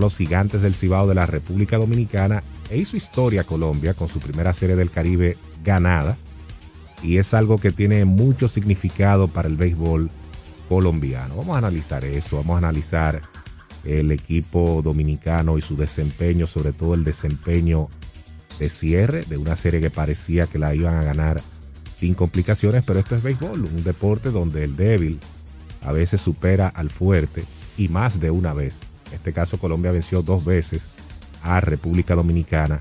los gigantes del Cibao de la República Dominicana e hizo historia Colombia con su primera serie del Caribe ganada. Y es algo que tiene mucho significado para el béisbol colombiano. Vamos a analizar eso, vamos a analizar el equipo dominicano y su desempeño, sobre todo el desempeño de cierre de una serie que parecía que la iban a ganar sin complicaciones, pero esto es béisbol, un deporte donde el débil a veces supera al fuerte y más de una vez. En este caso Colombia venció dos veces a República Dominicana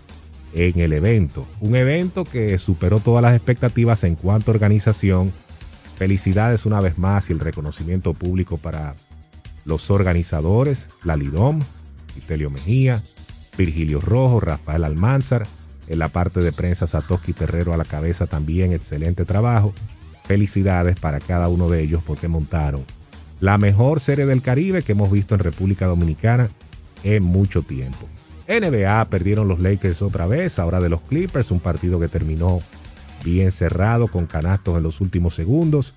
en el evento. Un evento que superó todas las expectativas en cuanto a organización. Felicidades una vez más y el reconocimiento público para los organizadores, la Lidom, Vitelio Mejía, Virgilio Rojo, Rafael Almanzar, en la parte de prensa Satoshi Terrero a la cabeza también, excelente trabajo. Felicidades para cada uno de ellos porque montaron la mejor serie del Caribe que hemos visto en República Dominicana en mucho tiempo. NBA perdieron los Lakers otra vez, ahora de los Clippers, un partido que terminó bien cerrado con canastos en los últimos segundos.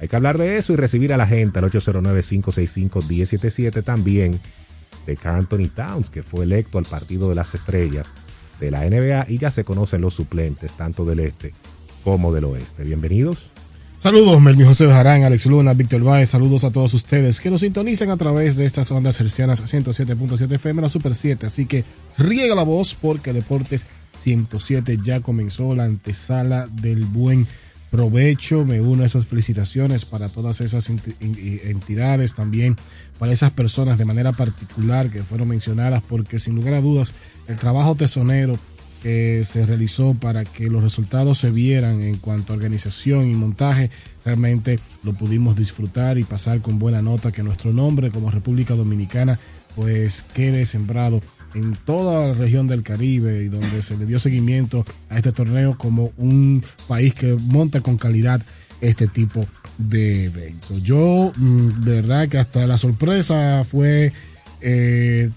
Hay que hablar de eso y recibir a la gente al 809-565-1077 también de Anthony Towns, que fue electo al partido de las estrellas de la NBA y ya se conocen los suplentes tanto del este como del oeste. Bienvenidos. Saludos, Melvin José Jarán, Alex Luna, Víctor Baez, saludos a todos ustedes que nos sintonizan a través de estas ondas hercianas 107.7 FM, Super 7. Así que riega la voz porque Deportes 107 ya comenzó la antesala del buen provecho. Me uno a esas felicitaciones para todas esas entidades, también para esas personas de manera particular que fueron mencionadas, porque sin lugar a dudas el trabajo tesonero que se realizó para que los resultados se vieran en cuanto a organización y montaje, realmente lo pudimos disfrutar y pasar con buena nota que nuestro nombre como República Dominicana pues quede sembrado en toda la región del Caribe y donde se le dio seguimiento a este torneo como un país que monta con calidad este tipo de eventos. Yo, mm, de verdad que hasta la sorpresa fue eh,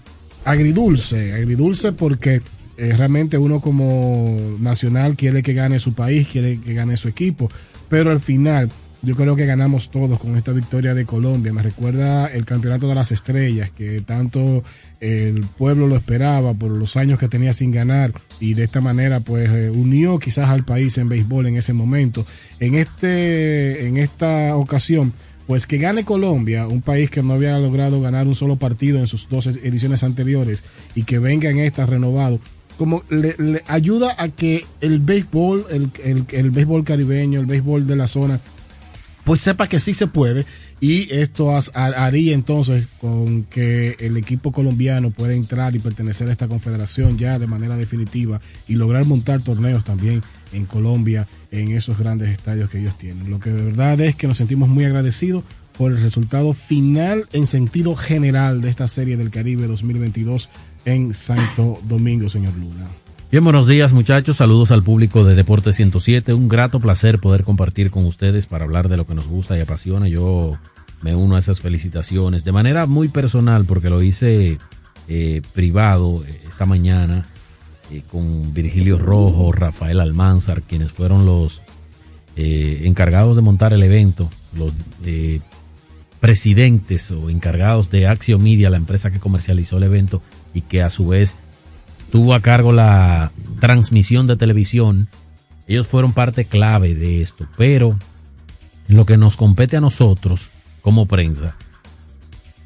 agridulce, agridulce porque eh, realmente uno como nacional quiere que gane su país, quiere que gane su equipo, pero al final yo creo que ganamos todos con esta victoria de Colombia. Me recuerda el campeonato de las estrellas, que tanto el pueblo lo esperaba por los años que tenía sin ganar y de esta manera pues eh, unió quizás al país en béisbol en ese momento. En, este, en esta ocasión pues que gane Colombia, un país que no había logrado ganar un solo partido en sus dos ediciones anteriores y que venga en esta renovado, como le, ayuda a que el béisbol, el, el, béisbol caribeño, el béisbol de la zona, pues sepa que sí se puede y esto haría entonces con que el equipo colombiano pueda entrar y pertenecer a esta confederación ya de manera definitiva y lograr montar torneos también en Colombia en esos grandes estadios que ellos tienen. Lo que de verdad es que nos sentimos muy agradecidos por el resultado final en sentido general de esta serie del Caribe 2022 en Santo Domingo, señor Luna. Bien, buenos días muchachos, saludos al público de Deporte 107, un grato placer poder compartir con ustedes para hablar de lo que nos gusta y apasiona. Yo me uno a esas felicitaciones de manera muy personal porque lo hice eh, privado eh, esta mañana eh, con Virgilio Rojo, Rafael Almanzar, quienes fueron los encargados de montar el evento, los presidentes o encargados de Axio Media, la empresa que comercializó el evento y que a su vez tuvo a cargo la transmisión de televisión. Ellos fueron parte clave de esto, pero lo que nos compete a nosotros como prensa,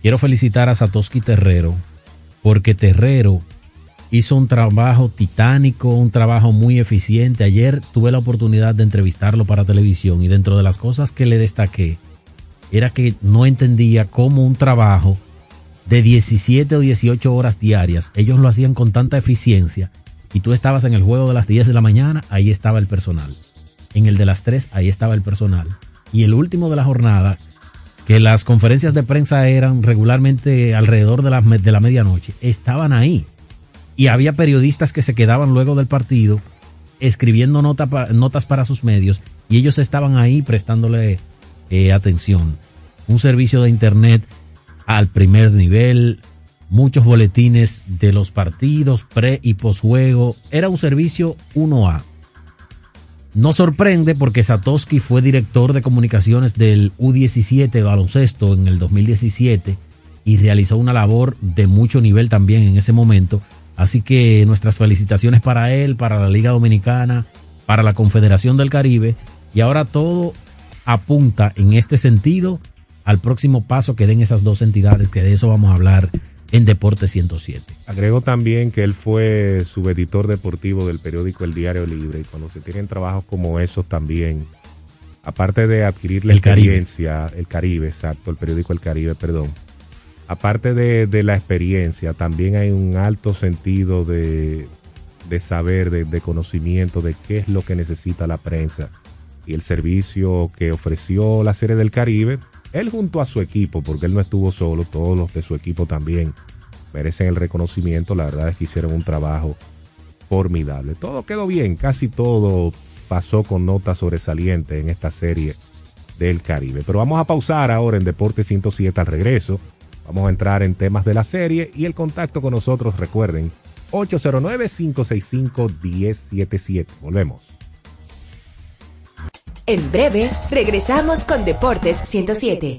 quiero felicitar a Satoshi Terrero, porque Terrero hizo un trabajo titánico, un trabajo muy eficiente. Ayer tuve la oportunidad de entrevistarlo para televisión y dentro de las cosas que le destaqué era que no entendía cómo un trabajo de 17 o 18 horas diarias, ellos lo hacían con tanta eficiencia y tú estabas en el juego de las 10 de la mañana, ahí estaba el personal. En el de las 3, ahí estaba el personal. Y el último de la jornada, que las conferencias de prensa eran regularmente alrededor de la, de la medianoche, estaban ahí. Y había periodistas que se quedaban luego del partido escribiendo notas para sus medios y ellos estaban ahí prestándole eh, atención. Un servicio de Internet al primer nivel, muchos boletines de los partidos, pre y posjuego. Era un servicio 1A. No sorprende porque Satoshi fue director de comunicaciones del U17 baloncesto en el 2017 y realizó una labor de mucho nivel también en ese momento. Así que nuestras felicitaciones para él, para la Liga Dominicana, para la Confederación del Caribe. Y ahora todo apunta en este sentido al próximo paso que den esas dos entidades, que de eso vamos a hablar en Deporte 107. Agrego también que él fue subeditor deportivo del periódico El Diario Libre y cuando se tienen trabajos como esos también, aparte de adquirir la experiencia, el Caribe, exacto, el periódico El Caribe, perdón, aparte de, la experiencia, también hay un alto sentido de, saber, de, de, conocimiento de qué es lo que necesita la prensa y el servicio que ofreció la serie del Caribe él junto a su equipo, porque él no estuvo solo, todos los de su equipo también merecen el reconocimiento. La verdad es que hicieron un trabajo formidable. Todo quedó bien, casi todo pasó con notas sobresalientes en esta serie del Caribe. Pero vamos a pausar ahora en Deporte 107 al regreso. Vamos a entrar en temas de la serie y el contacto con nosotros, recuerden, 809-565-1077. Volvemos. En breve, regresamos con Deportes 107.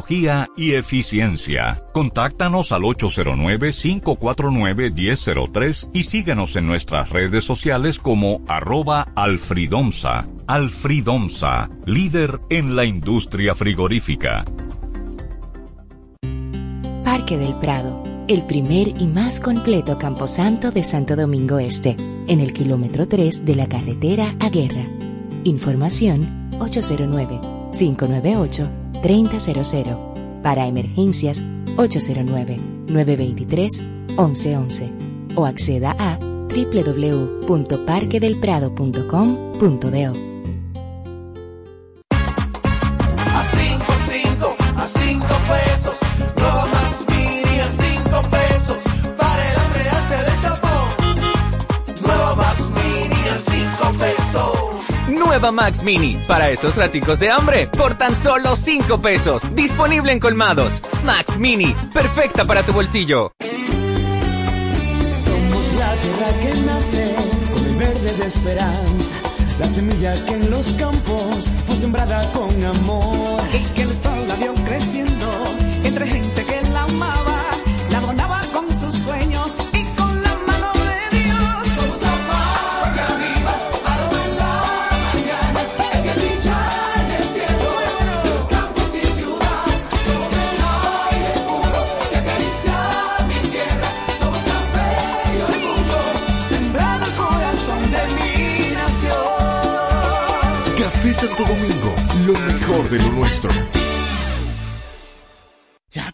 y eficiencia. Contáctanos al 809-549-1003 y síguenos en nuestras redes sociales como arroba alfridomsa. Alfridomsa, líder en la industria frigorífica. Parque del Prado, el primer y más completo camposanto de Santo Domingo Este, en el kilómetro 3 de la carretera a Guerra. Información 809-598-3000. Para emergencias 809-923-1111 o acceda a www.parquedelprado.com.do. Nueva Max Mini, para esos raticos de hambre, por tan solo 5 pesos. Disponible en colmados. Max Mini, perfecta para tu bolsillo. Somos la tierra que nace con el verde de esperanza. La semilla que en los campos fue sembrada con amor. Y que el sol la vio creciendo entre gente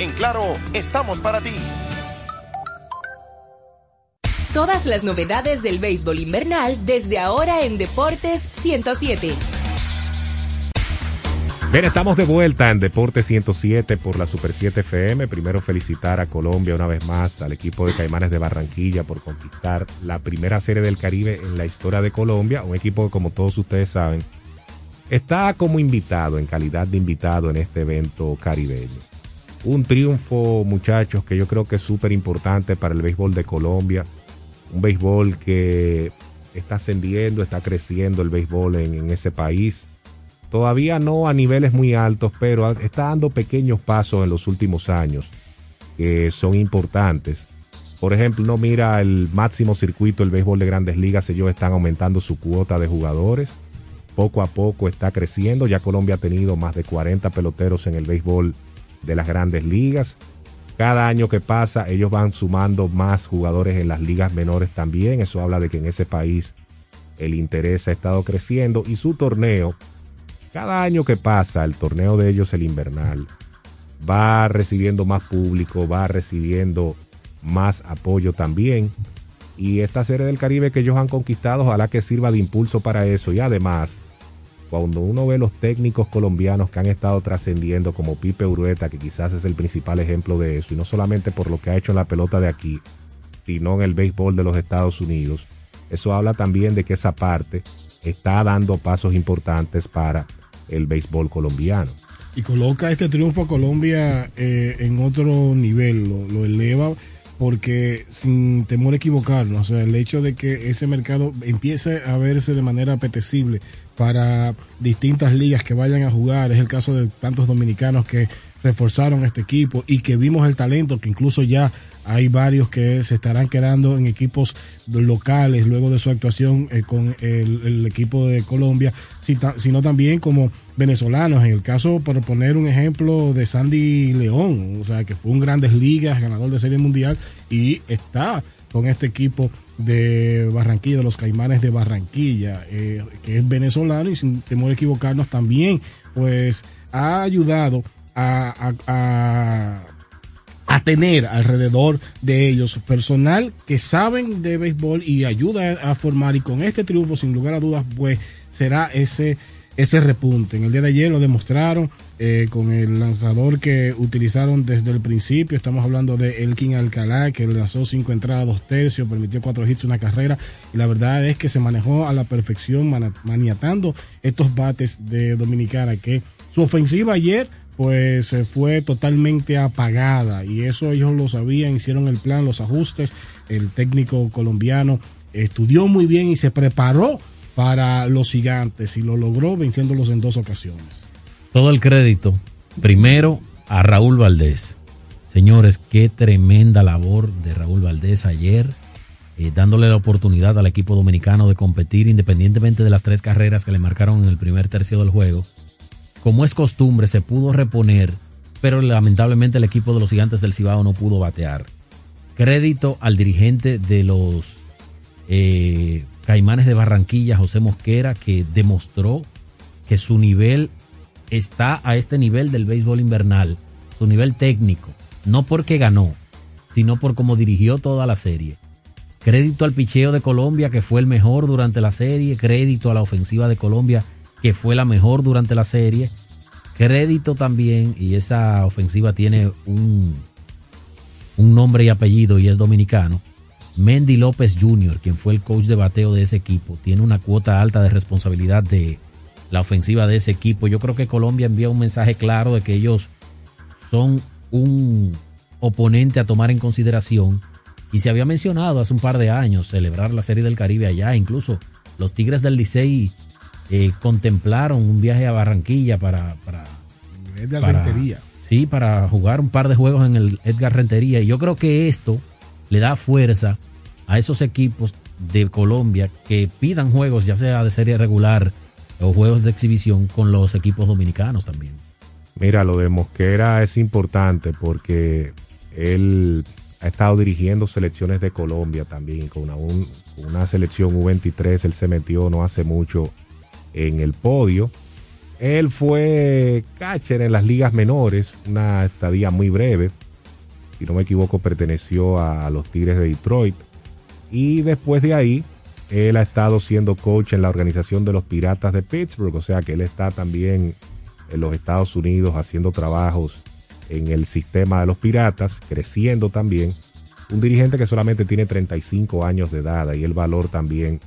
En Claro, estamos para ti. Todas las novedades del béisbol invernal desde ahora en Deportes 107. Bien, estamos de vuelta en Deporte 107 por la Super 7 FM. Primero felicitar a Colombia una vez más, al equipo de Caimanes de Barranquilla por conquistar la primera serie del Caribe en la historia de Colombia. Un equipo que, como todos ustedes saben, está como invitado, en calidad de invitado en este evento caribeño. Un triunfo, muchachos, que yo creo que es súper importante para el béisbol de Colombia. Un béisbol que está ascendiendo, está creciendo el béisbol en, ese país. Todavía no a niveles muy altos, pero está dando pequeños pasos en los últimos años que son importantes. Por ejemplo, uno mira el máximo circuito del béisbol de grandes ligas, ellos están aumentando su cuota de jugadores. Poco a poco está creciendo. Ya Colombia ha tenido más de 40 peloteros en el béisbol de las grandes ligas. Cada año que pasa, ellos van sumando más jugadores en las ligas menores también. Eso habla de que en ese país el interés ha estado creciendo y su torneo, cada año que pasa, el torneo de ellos, el invernal, va recibiendo más público, va recibiendo más apoyo también. Y esta serie del Caribe que ellos han conquistado, ojalá que sirva de impulso para eso. Y además, cuando uno ve los técnicos colombianos que han estado trascendiendo, como Pipe Urueta, que quizás es el principal ejemplo de eso, y no solamente por lo que ha hecho en la pelota de aquí, sino en el béisbol de los Estados Unidos, eso habla también de que esa parte está dando pasos importantes para el béisbol colombiano. y coloca este triunfo a Colombia eh, en otro nivel, lo, lo eleva porque sin temor a equivocarnos, o sea, el hecho de que ese mercado empiece a verse de manera apetecible para distintas ligas que vayan a jugar, es el caso de tantos dominicanos que reforzaron este equipo y que vimos el talento, que incluso ya hay varios que se estarán quedando en equipos locales luego de su actuación eh, con el, el equipo de Colombia, sino también como venezolanos. En el caso, por poner un ejemplo de Sandy León, o sea, que fue un Grandes Ligas, ganador de Serie Mundial y está con este equipo de Barranquilla, de los Caimanes de Barranquilla, eh, que es venezolano y sin temor a equivocarnos también, pues ha ayudado a, a- a- a tener alrededor de ellos personal que saben de béisbol y ayuda a formar y con este triunfo sin lugar a dudas pues será ese ese repunte. En el día de ayer lo demostraron eh, con el lanzador que utilizaron desde el principio. Estamos hablando de Elkin Alcalá, que lanzó cinco entradas, dos tercios, permitió cuatro hits, una carrera. Y la verdad es que se manejó a la perfección, maniatando estos bates de Dominicana, que su ofensiva ayer pues eh, fue totalmente apagada y eso ellos lo sabían, hicieron el plan, los ajustes, el técnico colombiano estudió muy bien y se preparó para los gigantes y lo logró venciéndolos en dos ocasiones. Todo el crédito, primero a Raúl Valdés. Señores, qué tremenda labor de Raúl Valdés ayer, eh, dándole la oportunidad al equipo dominicano de competir independientemente de las tres carreras que le marcaron en el primer tercio del juego. Como es costumbre, se pudo reponer, pero lamentablemente el equipo de los gigantes del Cibao no pudo batear. Crédito al dirigente de los eh, Caimanes de Barranquilla, José Mosquera, que demostró que su nivel está a este nivel del béisbol invernal, su nivel técnico, no porque ganó, sino por cómo dirigió toda la serie. Crédito al picheo de Colombia, que fue el mejor durante la serie, crédito a la ofensiva de Colombia, que fue la mejor durante la serie, crédito también, y esa ofensiva tiene un, un nombre y apellido y es dominicano, Mendy López Jr., quien fue el coach de bateo de ese equipo, tiene una cuota alta de responsabilidad de la ofensiva de ese equipo. Yo creo que Colombia envía un mensaje claro de que ellos son un oponente a tomar en consideración. Y se había mencionado hace un par de años celebrar la Serie del Caribe allá. Incluso los Tigres del Licey eh, contemplaron un viaje a Barranquilla para, para, Es de para- Rentería. Sí, para jugar un par de juegos en el Edgar Rentería. Y yo creo que esto le da fuerza a esos equipos de Colombia que pidan juegos, ya sea de serie regular o juegos de exhibición, con los equipos dominicanos también. Mira, lo de Mosquera es importante porque él ha estado dirigiendo selecciones de Colombia también. Con una, una selección U23, él se metió no hace mucho en el podio. Él fue catcher en las ligas menores, una estadía muy breve. Si no me equivoco, perteneció a los Tigres de Detroit. Y después de ahí, él ha estado siendo coach en la organización de los Piratas de Pittsburgh. O sea que él está también en los Estados Unidos haciendo trabajos en el sistema de los piratas, creciendo también. Un dirigente que solamente tiene 35 años de edad y el valor también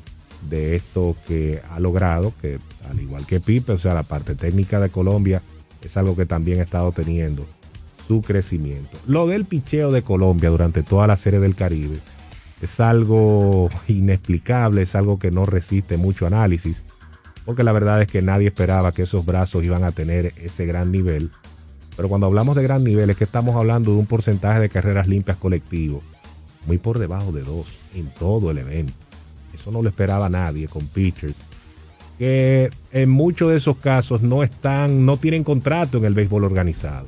de esto que ha logrado, que al igual que Pipe, o sea, la parte técnica de Colombia es algo que también ha estado teniendo su crecimiento. Lo del picheo de Colombia durante toda la serie del Caribe es algo inexplicable, es algo que no resiste mucho análisis, porque la verdad es que nadie esperaba que esos brazos iban a tener ese gran nivel. Pero cuando hablamos de gran nivel es que estamos hablando de un porcentaje de carreras limpias colectivo muy por debajo de dos en todo el evento. Eso no lo esperaba nadie con pitchers que en muchos de esos casos no están, no tienen contrato en el béisbol organizado.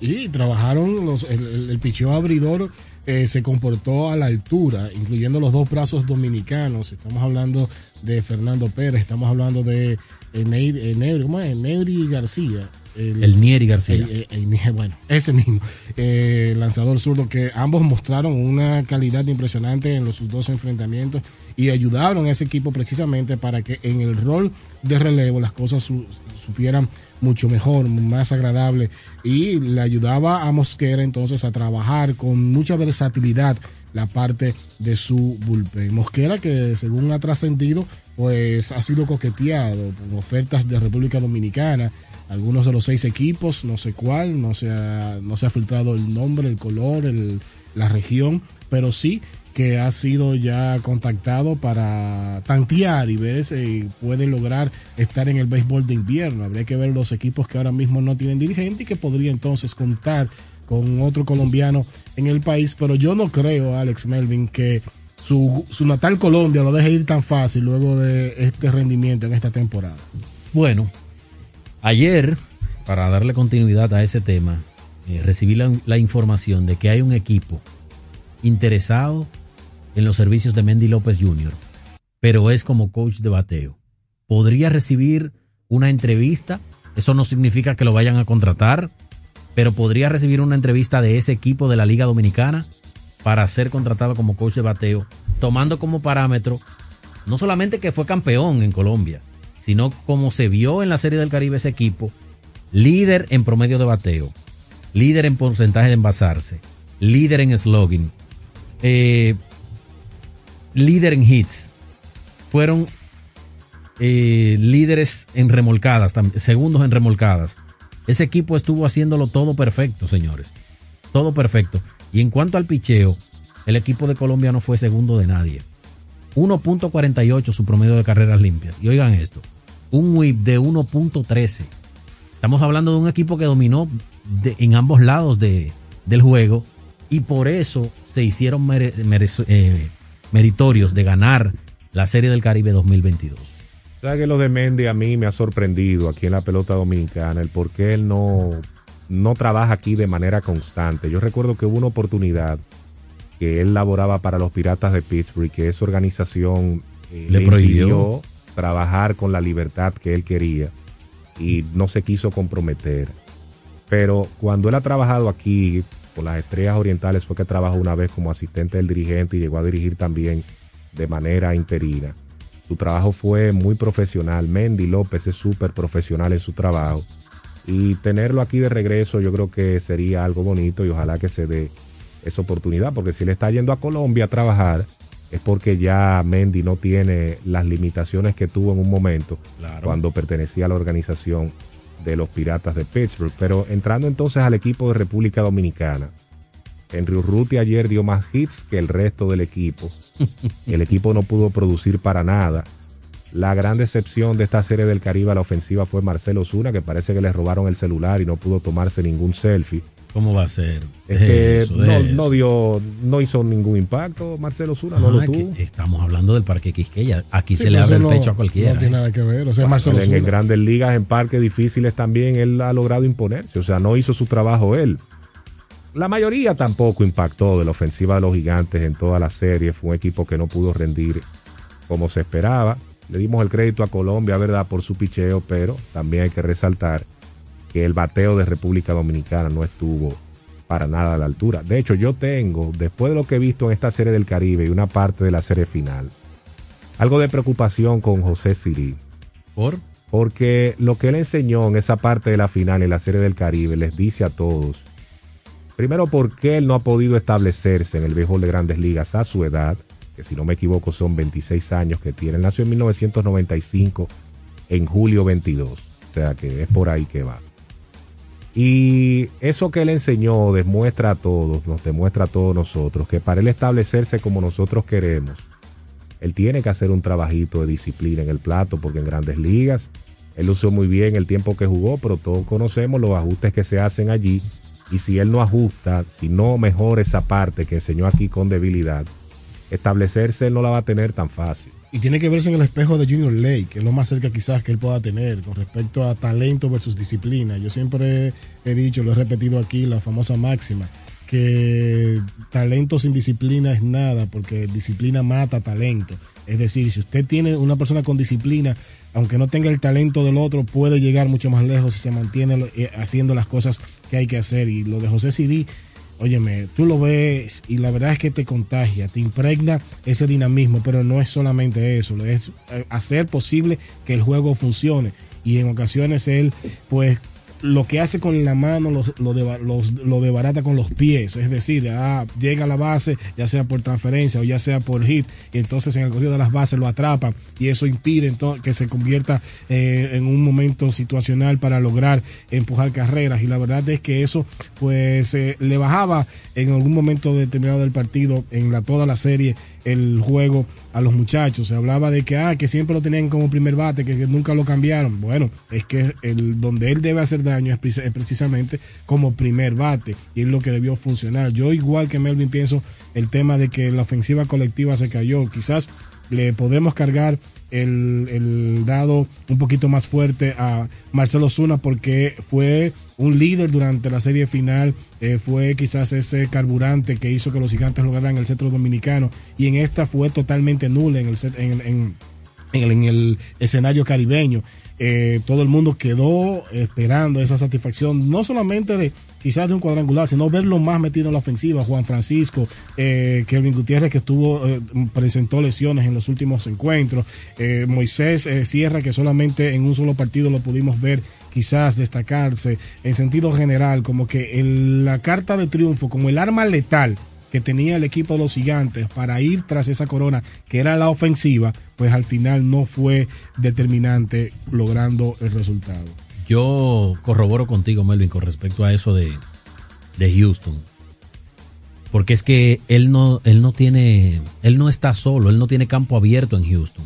Y trabajaron los, el, el, picheo abridor eh, se comportó a la altura, incluyendo los dos brazos dominicanos. Estamos hablando de Fernando Pérez, estamos hablando de eh, Neiri, eh, ¿cómo es? Neiri García. El, Nieri García. el- el- el- bueno, ese mismo. Eh, lanzador zurdo que ambos mostraron una calidad impresionante en los sus dos enfrentamientos y ayudaron a ese equipo precisamente para que en el rol de relevo las cosas su- supieran mucho mejor, más agradable y le ayudaba a Mosquera entonces a trabajar con mucha versatilidad la parte de su bullpen. Mosquera que según ha trascendido pues ha sido coqueteado con ofertas de República Dominicana, algunos de los seis equipos, no sé cuál, no se ha, no se ha filtrado el nombre, el color, el- la región, pero sí que ha sido ya contactado para tantear y ver si puede lograr estar en el béisbol de invierno. Habría que ver los equipos que ahora mismo no tienen dirigente y que podría entonces contar con otro colombiano en el país, pero yo no creo, Alex Melvin, que su, su natal Colombia lo deje ir tan fácil luego de este rendimiento en esta temporada. Bueno, ayer, para darle continuidad a ese tema, eh, recibí la, la información de que hay un equipo interesado en los servicios de Mendy López Jr., pero es como coach de bateo. Podría recibir una entrevista, eso no significa que lo vayan a contratar, pero podría recibir una entrevista de ese equipo de la Liga Dominicana para ser contratado como coach de bateo, tomando como parámetro no solamente que fue campeón en Colombia, sino como se vio en la Serie del Caribe ese equipo, líder en promedio de bateo, líder en porcentaje de envasarse, líder en slogan, eh, líder en hits, fueron eh, líderes en remolcadas, segundos en remolcadas. Ese equipo estuvo haciéndolo todo perfecto, señores. Todo perfecto. Y en cuanto al picheo, el equipo de Colombia no fue segundo de nadie. 1.48 su promedio de carreras limpias. Y oigan esto, un whip de 1.13. Estamos hablando de un equipo que dominó en ambos lados de, del juego y por eso se hicieron eh, meritorios de ganar la Serie del Caribe 2022. ¿Sabes que lo de Mendy a mí me ha sorprendido aquí en la pelota dominicana? El por qué él no, no trabaja aquí de manera constante. Yo recuerdo que hubo una oportunidad que él laboraba para los Piratas de Pittsburgh, que esa organización eh, Le prohibió. trabajar con la libertad que él quería y no se quiso comprometer. Pero cuando él ha trabajado aquí con las Estrellas Orientales fue que trabajó una vez como asistente del dirigente y llegó a dirigir también de manera interina. Su trabajo fue muy profesional. Mendy López es súper profesional en su trabajo. Y tenerlo aquí de regreso yo creo que sería algo bonito y ojalá que se dé esa oportunidad, porque si le está yendo a Colombia a trabajar es porque ya Mendy no tiene las limitaciones que tuvo en un momento cuando pertenecía a la organización de los Piratas de Pittsburgh. Pero entrando entonces al equipo de República Dominicana, Henry Urruti ayer dio más hits que el resto del equipo. El equipo no pudo producir para nada. La gran decepción de esta serie del Caribe a la ofensiva fue Marcelo Zuna, que parece que le robaron el celular y no pudo tomarse ningún selfie. ¿Cómo va a ser? Es Deje que eso, no, dio, no hizo ningún impacto Marcelo Zuna, no Ah, lo que tuvo. estamos hablando del Parque Quisqueya. Aquí Sí, se le pero abre el no- pecho a cualquiera. No tiene ¿eh? nada que ver. O sea, Marcelo en, en grandes ligas, en parques difíciles también, él ha logrado imponerse. O sea, no hizo su trabajo él. La mayoría tampoco impactó de la ofensiva de los gigantes en toda la serie. Fue un equipo que no pudo rendir como se esperaba. Le dimos el crédito a Colombia, ¿verdad?, por su picheo, pero también hay que resaltar que el bateo de República Dominicana no estuvo para nada a la altura. De hecho, yo tengo, después de lo que he visto en esta serie del Caribe y una parte de la serie final, algo de preocupación con José Siri. ¿Por? Porque lo que él enseñó en esa parte de la final en la serie del Caribe les dice a todos, primero, por qué él no ha podido establecerse en el béisbol de grandes ligas a su edad, que si no me equivoco son 26 años que tiene. Nació en 1995, en julio 22. O sea que es por ahí que va. Y eso que él enseñó demuestra a todos, nos demuestra a todos nosotros, que para él establecerse como nosotros queremos, él tiene que hacer un trabajito de disciplina en el plato, porque en grandes ligas él usó muy bien el tiempo que jugó, pero todos conocemos los ajustes que se hacen allí. Y si él no ajusta, si no mejora esa parte que enseñó aquí con debilidad, establecerse él no la va a tener tan fácil. Y tiene que verse en el espejo de Junior Lake, que es lo más cerca quizás que él pueda tener con respecto a talento versus disciplina. Yo siempre he dicho, lo he repetido aquí, la famosa máxima, que talento sin disciplina es nada, porque disciplina mata talento. Es decir, si usted tiene una persona con disciplina, aunque no tenga el talento del otro, puede llegar mucho más lejos si se mantiene eh, haciendo las cosas que hay que hacer. Y lo de José Siri, óyeme, tú lo ves y la verdad es que te contagia, te impregna ese dinamismo, pero no es solamente eso, es eh, hacer posible que el juego funcione. Y en ocasiones él, pues, lo que hace con la mano lo, lo, de, los- lo debarata con los pies, es decir, ah, llega a la base, ya sea por transferencia o ya sea por hit, y entonces en el corrido de las bases lo atrapan y eso impide entonces que se convierta eh, en un momento situacional para lograr empujar carreras. Y la verdad es que eso pues eh, le bajaba en algún momento determinado del partido en la toda la serie el juego a los muchachos. Se hablaba de que, ah, que siempre lo tenían como primer bate, que, nunca lo cambiaron. Bueno, es que el, donde él debe hacer daño es, es precisamente como primer bate y es lo que debió funcionar. Yo igual que Melvin pienso el tema de que la ofensiva colectiva se cayó. Quizás le podemos cargar el, el dado un poquito más fuerte a Marcelo Zuna porque fue un líder durante la serie final, eh, fue quizás ese carburante que hizo que los gigantes lograran el centro dominicano y en esta fue totalmente nula en el, set- en, en- en el, en el escenario caribeño. Eh, todo el mundo quedó esperando esa satisfacción, no solamente de quizás de un cuadrangular, sino verlo más metido en la ofensiva. Juan Francisco, eh, Kevin Gutiérrez, que estuvo, eh, presentó lesiones en los últimos encuentros. Eh, Moisés eh, Sierra, que solamente en un solo partido lo pudimos ver quizás destacarse en sentido general, como que el- la carta de triunfo, como el arma letal que tenía el equipo de los gigantes para ir tras esa corona, que era la ofensiva, pues al final no fue determinante logrando el resultado. Yo corroboro contigo, Melvin, con respecto a eso de, de Houston. Porque es que él no, él no tiene, él no está solo, él no tiene campo abierto en Houston.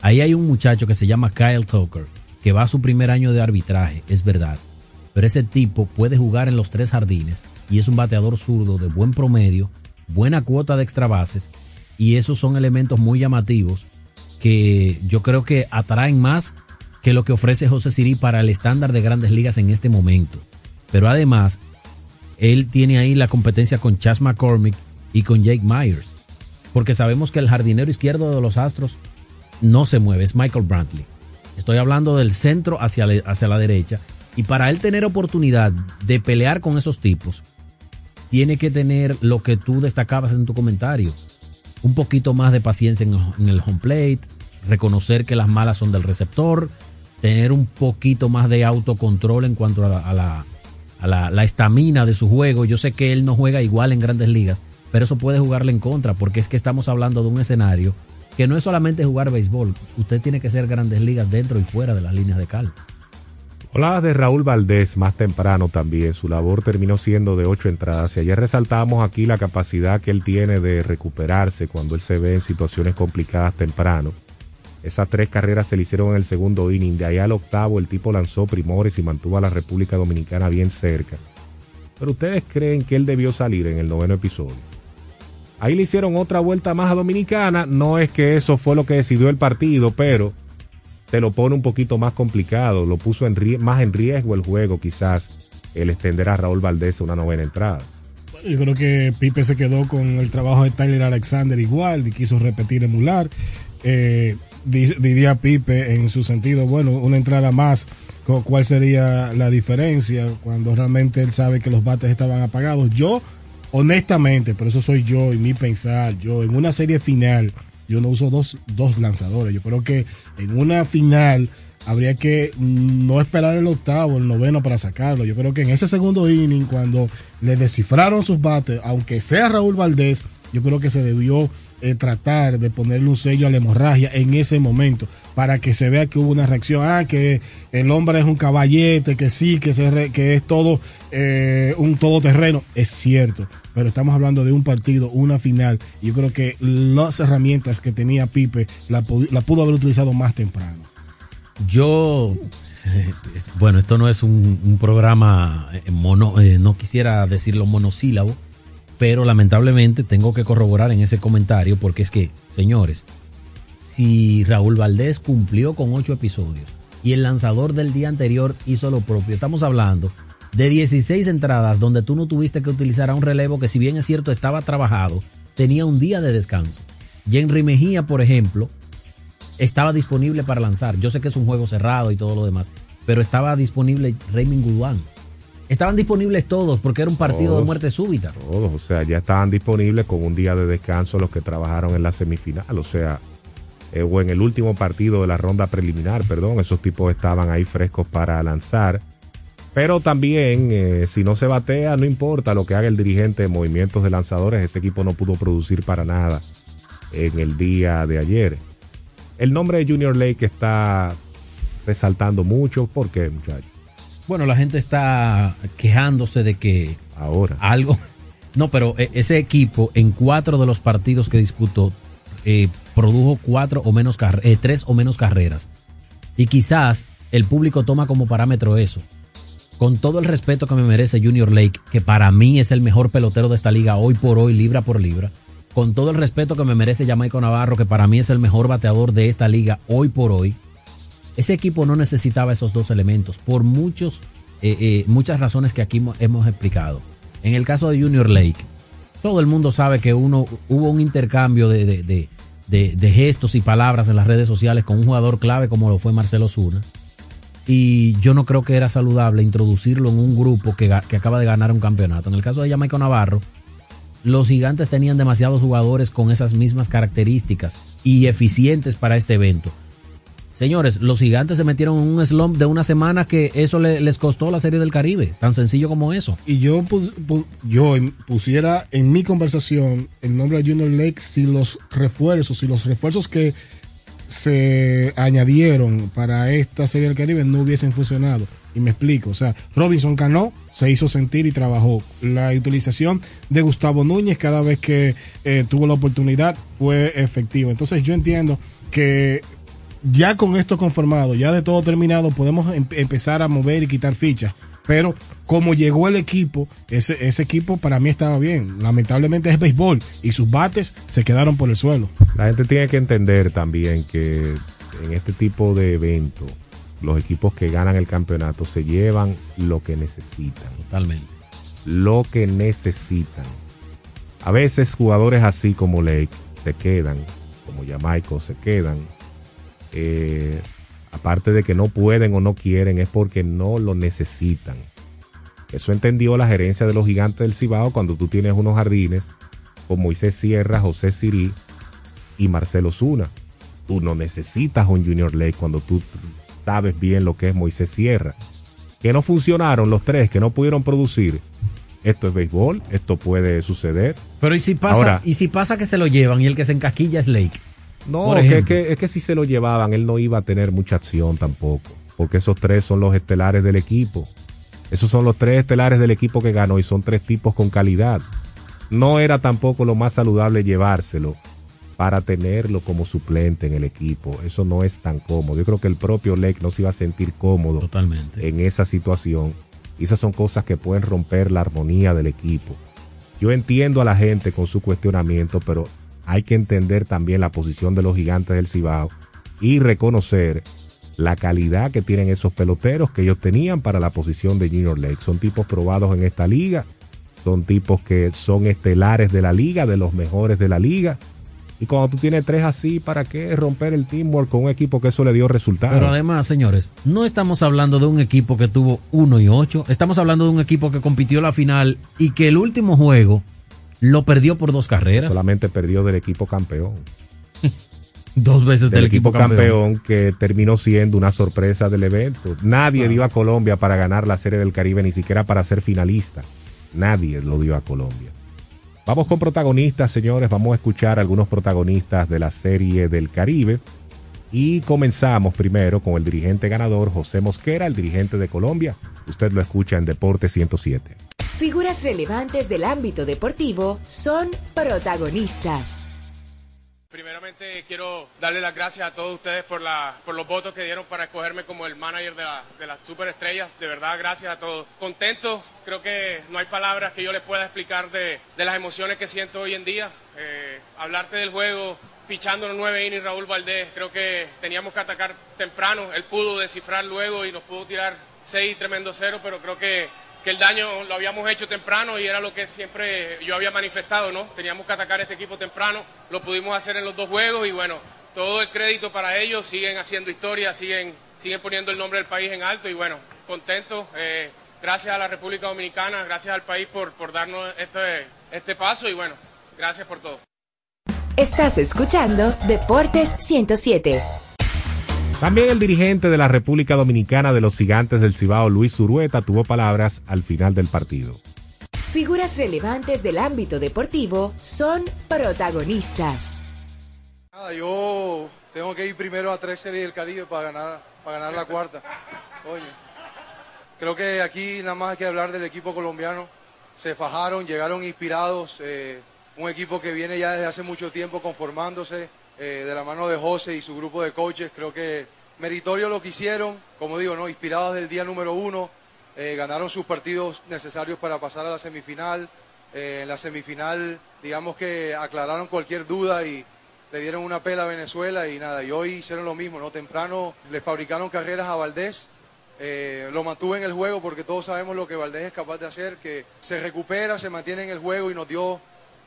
Ahí hay un muchacho que se llama Kyle Tucker, que va a su primer año de arbitraje, es verdad. Pero ese tipo puede jugar en los tres jardines y es un bateador zurdo de buen promedio, buena cuota de extra bases y esos son elementos muy llamativos que yo creo que atraen más que lo que ofrece José Siri para el estándar de grandes ligas en este momento. Pero además, él tiene ahí la competencia con Chas McCormick y con Jake Myers. Porque sabemos que el jardinero izquierdo de los Astros no se mueve, es Michael Brantley. Estoy hablando del centro hacia, la- hacia la derecha. Y para él tener oportunidad de pelear con esos tipos, tiene que tener lo que tú destacabas en tu comentario. Un poquito más de paciencia en, en el home plate, reconocer que las malas son del receptor, tener un poquito más de autocontrol en cuanto a la- a la a la estamina de su juego. Yo sé que él no juega igual en grandes ligas, pero eso puede jugarle en contra, porque es que estamos hablando de un escenario que no es solamente jugar béisbol, usted tiene que ser grandes ligas dentro y fuera de las líneas de cal. Hablabas de Raúl Valdés más temprano también. Su labor terminó siendo de ocho entradas. Y ayer resaltamos aquí la capacidad que él tiene de recuperarse cuando él se ve en situaciones complicadas temprano. Esas tres carreras se le hicieron en el segundo inning. De ahí al octavo el tipo lanzó primores y mantuvo a la República Dominicana bien cerca. Pero ustedes creen que él debió salir en el noveno episodio. Ahí le hicieron otra vuelta más a Dominicana. No es que eso fue lo que decidió el partido, pero te lo pone un poquito más complicado, lo puso más en riesgo el juego quizás el extender a Raúl Valdés una novena entrada. Bueno, yo creo que Pipe se quedó con el trabajo de Tyler Alexander igual y quiso repetir emular. Eh, diría Pipe en su sentido, bueno, una entrada más, cu- ¿cuál sería la diferencia cuando realmente él sabe que los bates estaban apagados? Yo, honestamente, pero eso soy yo y mi pensar, yo en una serie final, yo no uso dos, dos lanzadores. Yo creo que en una final habría que no esperar el octavo, el noveno para sacarlo. Yo creo que en ese segundo inning, cuando le descifraron sus bates, aunque sea Raúl Valdés, yo creo que se debió eh, tratar de ponerle un sello a la hemorragia en ese momento. para que se vea que hubo una reacción. Ah, que el hombre es un caballete, que sí, que, se re- que es todo eh, un todoterreno. Es cierto, pero estamos hablando de un partido, una final. Yo creo que las herramientas que tenía Pipe la, la pudo haber utilizado más temprano. Yo, bueno, esto no es un, un programa eh, mono, eh, no quisiera decirlo monosílabo, pero lamentablemente tengo que corroborar en ese comentario porque es que, señores, si Raúl Valdés cumplió con ocho episodios y el lanzador del día anterior hizo lo propio, estamos hablando de 16 entradas donde tú no tuviste que utilizar a un relevo que si bien es cierto estaba trabajado, tenía un día de descanso. Henry Mejía, por ejemplo, estaba disponible para lanzar. Yo sé que es un juego cerrado y todo lo demás, pero estaba disponible Raymond Guzmán. Estaban disponibles todos porque era un partido de muerte súbita. Todos, o sea, ya estaban disponibles con un día de descanso los que trabajaron en la semifinal, o sea, eh, o en el último partido de la ronda preliminar, perdón, esos tipos estaban ahí frescos para lanzar. Pero también, eh, si no se batea, no importa lo que haga el dirigente de movimientos de lanzadores, ese equipo no pudo producir para nada en el día de ayer. El nombre de Junior Lake está resaltando mucho, ¿por qué, muchachos? Bueno, la gente está quejándose de que ahora algo. No, pero eh, ese equipo en cuatro de los partidos que disputó eh, produjo cuatro o menos eh, tres o menos carreras. Y quizás el público toma como parámetro eso. Con todo el respeto que me merece Junior Lake, que para mí es el mejor pelotero de esta liga hoy por hoy, libra por libra. Con todo el respeto que me merece Jamaico Navarro, que para mí es el mejor bateador de esta liga hoy por hoy. Ese equipo no necesitaba esos dos elementos por muchos, eh, eh, muchas razones que aquí mo- hemos explicado. En el caso de Junior Lake, todo el mundo sabe que uno hubo un intercambio de, gestos y palabras en las redes sociales con un jugador clave como lo fue Marcelo Zuna. Y yo no creo que era saludable introducirlo en un grupo que, que acaba de ganar un campeonato. En el caso de Jamaica Navarro, los gigantes tenían demasiados jugadores con esas mismas características y eficientes para este evento. Señores, los gigantes se metieron en un slump de una semana que eso le- les costó la Serie del Caribe. Tan sencillo como eso. Y yo, pu- yo pusiera en mi conversación el nombre de Junior Lake si los refuerzos, si los refuerzos que se añadieron para esta serie del Caribe no hubiesen funcionado. Y me explico, o sea, Robinson Cano se hizo sentir y trabajó. La utilización de Gustavo Núñez cada vez que eh, tuvo la oportunidad fue efectiva. Entonces yo entiendo que ya con esto conformado, ya de todo terminado, podemos em- empezar a mover y quitar fichas. Pero como llegó el equipo, ese, ese equipo para mí estaba bien. Lamentablemente es béisbol y sus bates se quedaron por el suelo. La gente tiene que entender también que en este tipo de eventos, los equipos que ganan el campeonato se llevan lo que necesitan. Totalmente. Lo que necesitan. A veces jugadores así como Lake se quedan, como Jamaico se quedan. Eh, aparte de que no pueden o no quieren, es porque no lo necesitan. Eso entendió la gerencia de los gigantes del Cibao cuando tú tienes unos jardines con Moisés Sierra, José Sirí y Marcelo Zuna. Tú no necesitas un Junior Lake cuando tú sabes bien lo que es Moisés Sierra. Que no funcionaron los tres, que no pudieron producir. Esto es béisbol, esto puede suceder. Pero ¿y si pasa, Ahora- y si pasa que se lo llevan y el que se encasquilla es Lake? No, que, ejemplo. que- es que si se lo llevaban, él no iba a tener mucha acción tampoco. Porque esos tres son los estelares del equipo. Esos son los tres estelares del equipo que ganó y son tres tipos con calidad. No era tampoco lo más saludable llevárselo para tenerlo como suplente en el equipo. Eso no es tan cómodo. Yo creo que el propio Lake no se iba a sentir cómodo Totalmente. en esa situación. Y esas son cosas que pueden romper la armonía del equipo. Yo entiendo a la gente con su cuestionamiento, pero hay que entender también la posición de los gigantes del Cibao y reconocer la calidad que tienen esos peloteros que ellos tenían para la posición de Junior Lake. Son tipos probados en esta liga, son tipos que son estelares de la liga, de los mejores de la liga. Y cuando tú tienes tres así, ¿para qué romper el teamwork con un equipo que eso le dio resultados? Pero además, señores, no estamos hablando de un equipo que tuvo 1 y 8. Estamos hablando de un equipo que compitió la final y que el último juego lo perdió por dos carreras. Solamente perdió del equipo campeón. Dos veces del, del, equipo, campeón. que terminó siendo una sorpresa del evento. Nadie dio a Colombia para ganar la Serie del Caribe, ni siquiera para ser finalista. Nadie lo dio a Colombia. Vamos con protagonistas, señores. Vamos a escuchar a algunos protagonistas de la Serie del Caribe. Y comenzamos primero con el dirigente ganador José Mosquera, el dirigente de Colombia. Usted lo escucha en Deporte 107. Figuras relevantes del ámbito deportivo son protagonistas. Primeramente quiero darle las gracias a todos ustedes por, la, por los votos que dieron para escogerme como el manager de, la, de las superestrellas. De verdad, gracias a todos. Contento, creo que no hay palabras que yo les pueda explicar de, de las emociones que siento hoy en día. Eh, hablarte del juego, pichando los nueve innings Raúl Valdés, creo que teníamos que atacar temprano. Él pudo descifrar luego y nos pudo tirar seis tremendo cero, pero creo que que el daño lo habíamos hecho temprano y era lo que siempre yo había manifestado, ¿no? Teníamos que atacar este equipo temprano, lo pudimos hacer en los dos juegos y bueno, todo el crédito para ellos, siguen haciendo historia, siguen, siguen poniendo el nombre del país en alto y bueno, contentos. Eh, gracias a la República Dominicana, gracias al país por, por darnos este, este paso y bueno, gracias por todo. Estás escuchando Deportes 107. También el dirigente de la República Dominicana de los Gigantes del Cibao, Luis Zurueta, tuvo palabras al final del partido. Figuras relevantes del ámbito deportivo son protagonistas. Nada, yo tengo que ir primero a tres series del Caribe para ganar, para ganar la cuarta. Oye, creo que aquí nada más hay que hablar del equipo colombiano. Se fajaron, llegaron inspirados. eh, un equipo que viene ya desde hace mucho tiempo conformándose eh, de la mano de José y su grupo de coaches. Creo que meritorio lo que hicieron, como digo, ¿no? inspirados del día número uno. eh, ganaron sus partidos necesarios para pasar a la semifinal. Eh, en la semifinal, digamos que aclararon cualquier duda y le dieron una pela a Venezuela y nada, y hoy hicieron lo mismo, ¿no? Temprano le fabricaron carreras a Valdés, lo mantuvo en el juego porque todos sabemos lo que Valdés es capaz de hacer, que se recupera, se mantiene en el juego y nos dio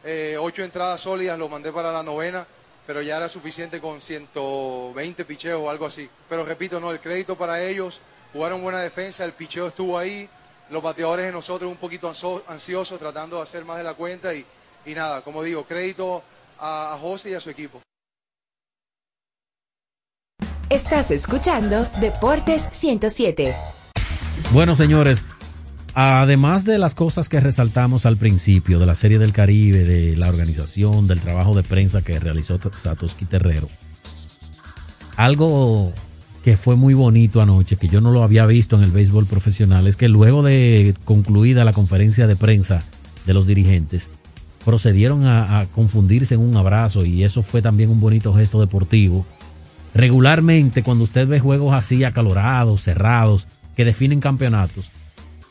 eh, ocho entradas sólidas, lo mandé para la novena, pero ya era suficiente con 120 picheos o algo así. Pero repito, no, el crédito para ellos, jugaron buena defensa, el picheo estuvo ahí, los bateadores de nosotros un poquito ansiosos tratando de hacer más de la cuenta y, y nada, como digo, crédito a, a José y a su equipo. Estás escuchando Deportes 107. Bueno, señores, además de las cosas que resaltamos al principio de la Serie del Caribe, de la organización, del trabajo de prensa que realizó Satoshi Terrero, algo que fue muy bonito anoche, que yo no lo había visto en el béisbol profesional, es que luego de concluida la conferencia de prensa de los dirigentes, procedieron a, a confundirse en un abrazo y eso fue también un bonito gesto deportivo. Regularmente, cuando usted ve juegos así acalorados, cerrados, que definen campeonatos,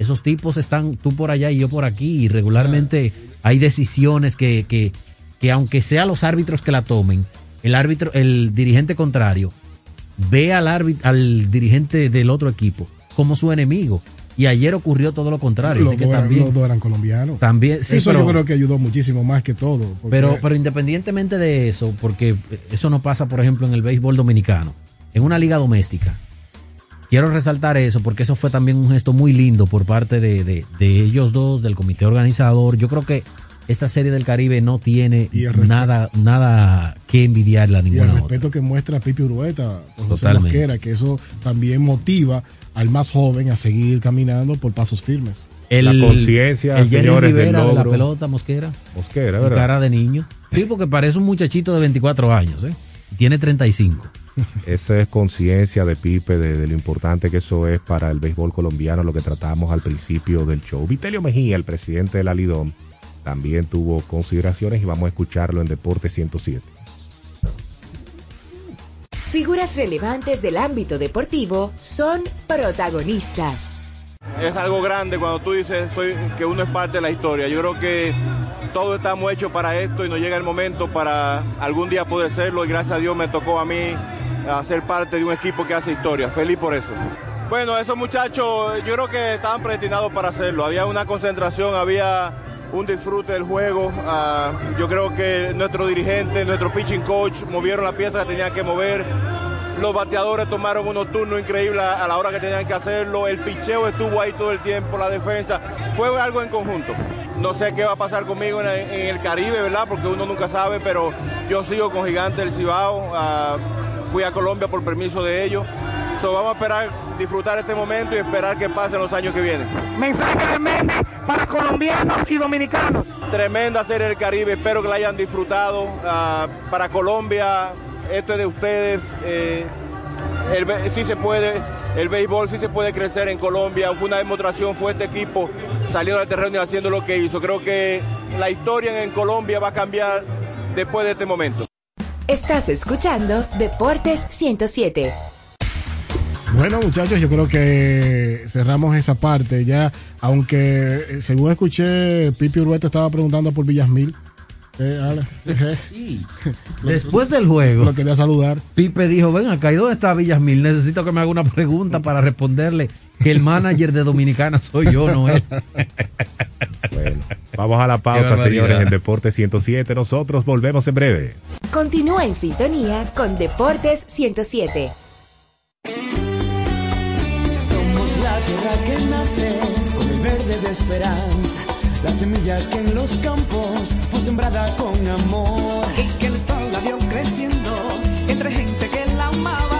esos tipos están tú por allá y yo por aquí y regularmente hay decisiones que, que, que aunque sea los árbitros que la tomen, el árbitro, el dirigente contrario, ve al árbitro, al dirigente del otro equipo como su enemigo. Y ayer ocurrió todo lo contrario. Los así que dos, también, los dos eran colombianos. también, sí, eso pero, yo creo que ayudó muchísimo más que todo. porque- pero, pero independientemente de eso, porque eso no pasa, por ejemplo, en el béisbol dominicano, en una liga doméstica. Quiero resaltar eso porque eso fue también un gesto muy lindo por parte de, de- de ellos dos, del comité organizador. Yo creo que esta serie del Caribe no tiene el nada, nada que envidiarle a y el ninguna otra. respeto que muestra Pipi Urueta por José. Mosquera, que eso también motiva al más joven a seguir caminando por pasos firmes. La conciencia, el Jerry señores, del Rivera de la logro. pelota, Mosquera. Mosquera, ¿verdad? cara de niño. Sí, porque parece un muchachito de 24 años, ¿eh? Tiene 35. Esa es conciencia de Pipe de, lo importante que eso es para el béisbol colombiano, lo que tratamos al principio del show. Vitelio Mejía, el presidente de la Lidón, también tuvo consideraciones y vamos a escucharlo en Deporte 107. Figuras relevantes del ámbito deportivo son protagonistas. Es algo grande cuando tú dices soy, que uno es parte de la historia. Yo creo que todos estamos hechos para esto y nos llega el momento para algún día poder serlo y gracias a Dios me tocó a mí a ser parte de un equipo que hace historia. Feliz por eso. Bueno, esos muchachos yo creo que estaban predestinados para hacerlo. Había una concentración, había un disfrute del juego. Ah, yo creo que nuestro dirigente, nuestro pitching coach movieron la pieza que tenían que mover. Los bateadores tomaron unos turnos increíbles a la hora que tenían que hacerlo. El picheo estuvo ahí todo el tiempo, la defensa. Fue algo en conjunto. No sé qué va a pasar conmigo en el, en el Caribe, ¿verdad? Porque uno nunca sabe, pero yo sigo con Gigante del Cibao. Ah, fui a Colombia por permiso de ellos. So, vamos a esperar, disfrutar este momento y esperar que pasen los años que vienen. Mensaje de Mendy para colombianos y dominicanos. Tremenda serie del Caribe, espero que la hayan disfrutado. Ah, para Colombia, esto es de ustedes. eh, el sí se puede, el béisbol sí se puede crecer en Colombia. Fue una demostración, fue este equipo saliendo del terreno y haciendo lo que hizo. Creo que la historia en Colombia va a cambiar después de este momento. Estás escuchando Deportes 107. Bueno, muchachos, yo creo que cerramos esa parte ya, aunque eh, según escuché, Pipi Urueta estaba preguntando por Villasmil. Eh, Ale, eh, Después del juego, lo quería saludar. Pipe dijo, ven acá, ¿y dónde está Villasmil? Necesito que me haga una pregunta para responderle que el manager de Dominicana soy yo, no él. Bueno, vamos a la pausa, señores, en Deporte 107. Nosotros volvemos en breve. Continúa en sintonía con Deportes 107. Somos la tierra que nace con el verde de esperanza, la semilla que en los campos fue sembrada con amor. Y que el sol la vio creciendo entre gente que la amaba,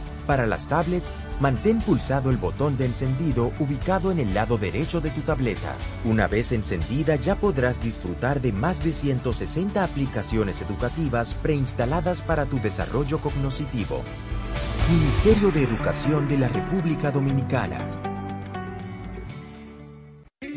Para las tablets, mantén pulsado el botón de encendido ubicado en el lado derecho de tu tableta. Una vez encendida ya podrás disfrutar de más de 160 aplicaciones educativas preinstaladas para tu desarrollo cognoscitivo. Ministerio de Educación de la República Dominicana.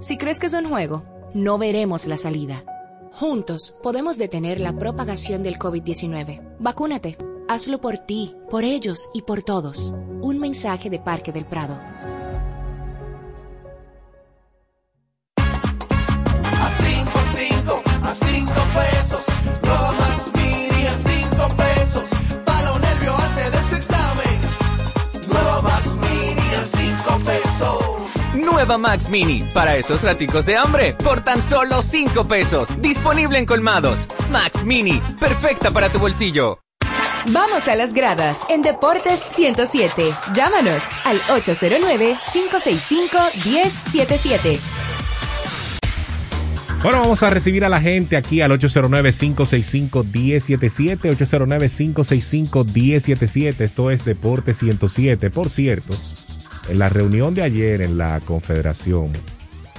Si crees que es un juego, no veremos la salida. Juntos podemos detener la propagación del COVID-19. Vacúnate. Hazlo por ti, por ellos y por todos. Un mensaje de Parque del Prado. A 5, 5, a 5 Nueva Max Mini, para esos raticos de hambre, por tan solo 5 pesos. Disponible en colmados. Max Mini, perfecta para tu bolsillo. Vamos a las gradas en Deportes 107. Llámanos al 809-565-1077. Bueno, vamos a recibir a la gente aquí al 809-565-1077, 809-565-1077. Esto es Deporte 107. Por cierto, en la reunión de ayer en la Confederación,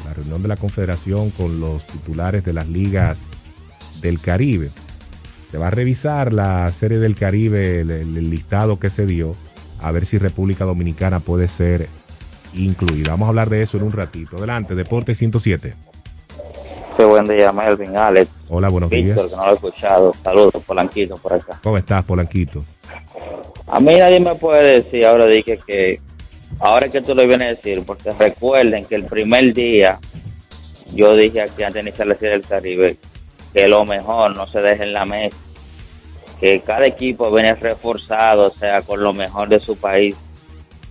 la reunión de la Confederación con los titulares de las ligas del Caribe, se va a revisar la serie del Caribe, el, listado que se dio, a ver si República Dominicana puede ser incluida. Vamos a hablar de eso en un ratito. Adelante, Deporte 107. Sí, buen día, Melvin, Alex. Hola, buenos días. Víctor, que no lo he escuchado. Saludos, Polanquito, por acá. ¿Cómo estás, Polanquito? A mí nadie me puede decir, ahora dije que, ahora que tú lo vienes a decir, porque recuerden que el primer día yo dije aquí antes de iniciar la Serie del Caribe que lo mejor no se deje en la mesa, que cada equipo viene reforzado, o sea, con lo mejor de su país.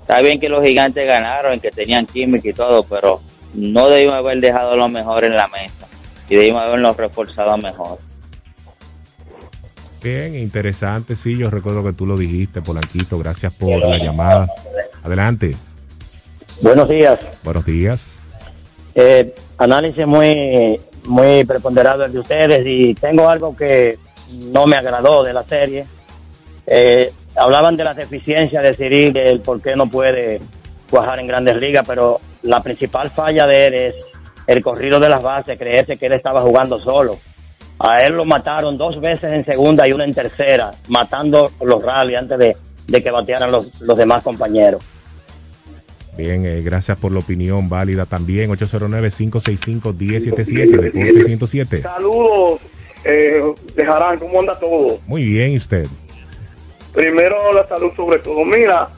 Está bien que los gigantes ganaron, que tenían química y todo, pero no debimos haber dejado lo mejor en la mesa y debimos habernos reforzado mejor. Bien, interesante, sí, yo recuerdo que tú lo dijiste, Polanquito, gracias por la llamada. Adelante, Buenos días. buenos días. Eh, análisis muy, muy preponderado el de ustedes y tengo algo que no me agradó de la serie. Eh, hablaban de las deficiencias de Cyril, del por qué no puede cuajar en grandes ligas, pero la principal falla de él es el corrido de las bases, creerse que él estaba jugando solo. A él lo mataron dos veces en segunda y una en tercera, matando los rally antes de, de que batearan los, los demás compañeros. Bien, eh, gracias por la opinión válida también. 809-565-1077, Deporte 107. Saludos, eh, dejarán, ¿cómo anda todo? Muy bien, ¿y usted? Primero la salud sobre todo. Mira,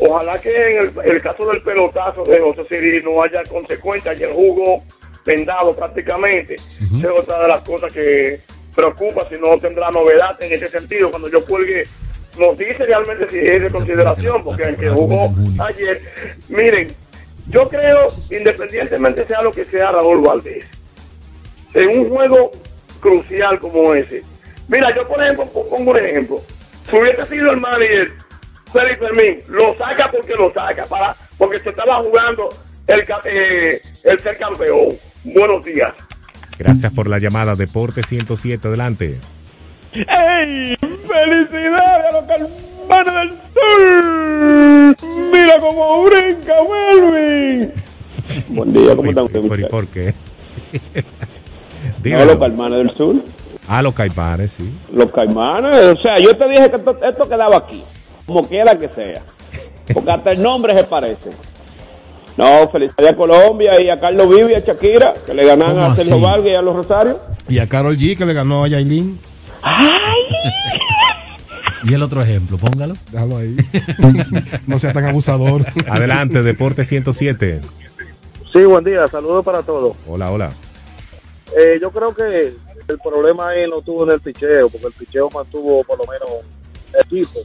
ojalá que en el, el caso del pelotazo de José Siri no haya consecuencias y el jugo vendado prácticamente. Esa Es otra de las cosas que preocupa si no tendrá novedad en ese sentido. Cuando yo cuelgue, nos dice realmente si es de consideración, porque el que jugó ayer, miren, yo creo, independientemente sea lo que sea Raúl Valdés, en un juego crucial como ese. Mira, yo por ejemplo, po- pongo un ejemplo. Si hubiese sido el manager Félix Fermín, lo saca porque lo saca, para, porque se estaba jugando el, eh, el ser campeón. Buenos días. Gracias por la llamada, Deporte 107, adelante. ¡Ey! ¡Felicidades a los calmanes del sur! ¡Mira cómo brinca Melvin! Buen día, ¿cómo están ustedes? ¿Por, y por qué? Dímelo. los caimanes del sur. Ah, los caimanes, sí. Los caimanes, o sea, yo te dije que esto, esto quedaba aquí, como quiera que sea. Porque hasta el nombre se parece. No, felicidades a Colombia y a Carlos Vivi y a Shakira, que le ganan ¿Cómo a Sergio? Vargas y a los Rosarios. Y a Carol G, que le ganó a Yailin. Y el otro ejemplo, póngalo. Déjalo ahí. no sea tan abusador. Adelante, Deporte 107. Sí, buen día, saludos para todos. Hola, hola. Eh, yo creo que el problema ahí no tuvo en el picheo, porque el picheo mantuvo por lo menos equipo.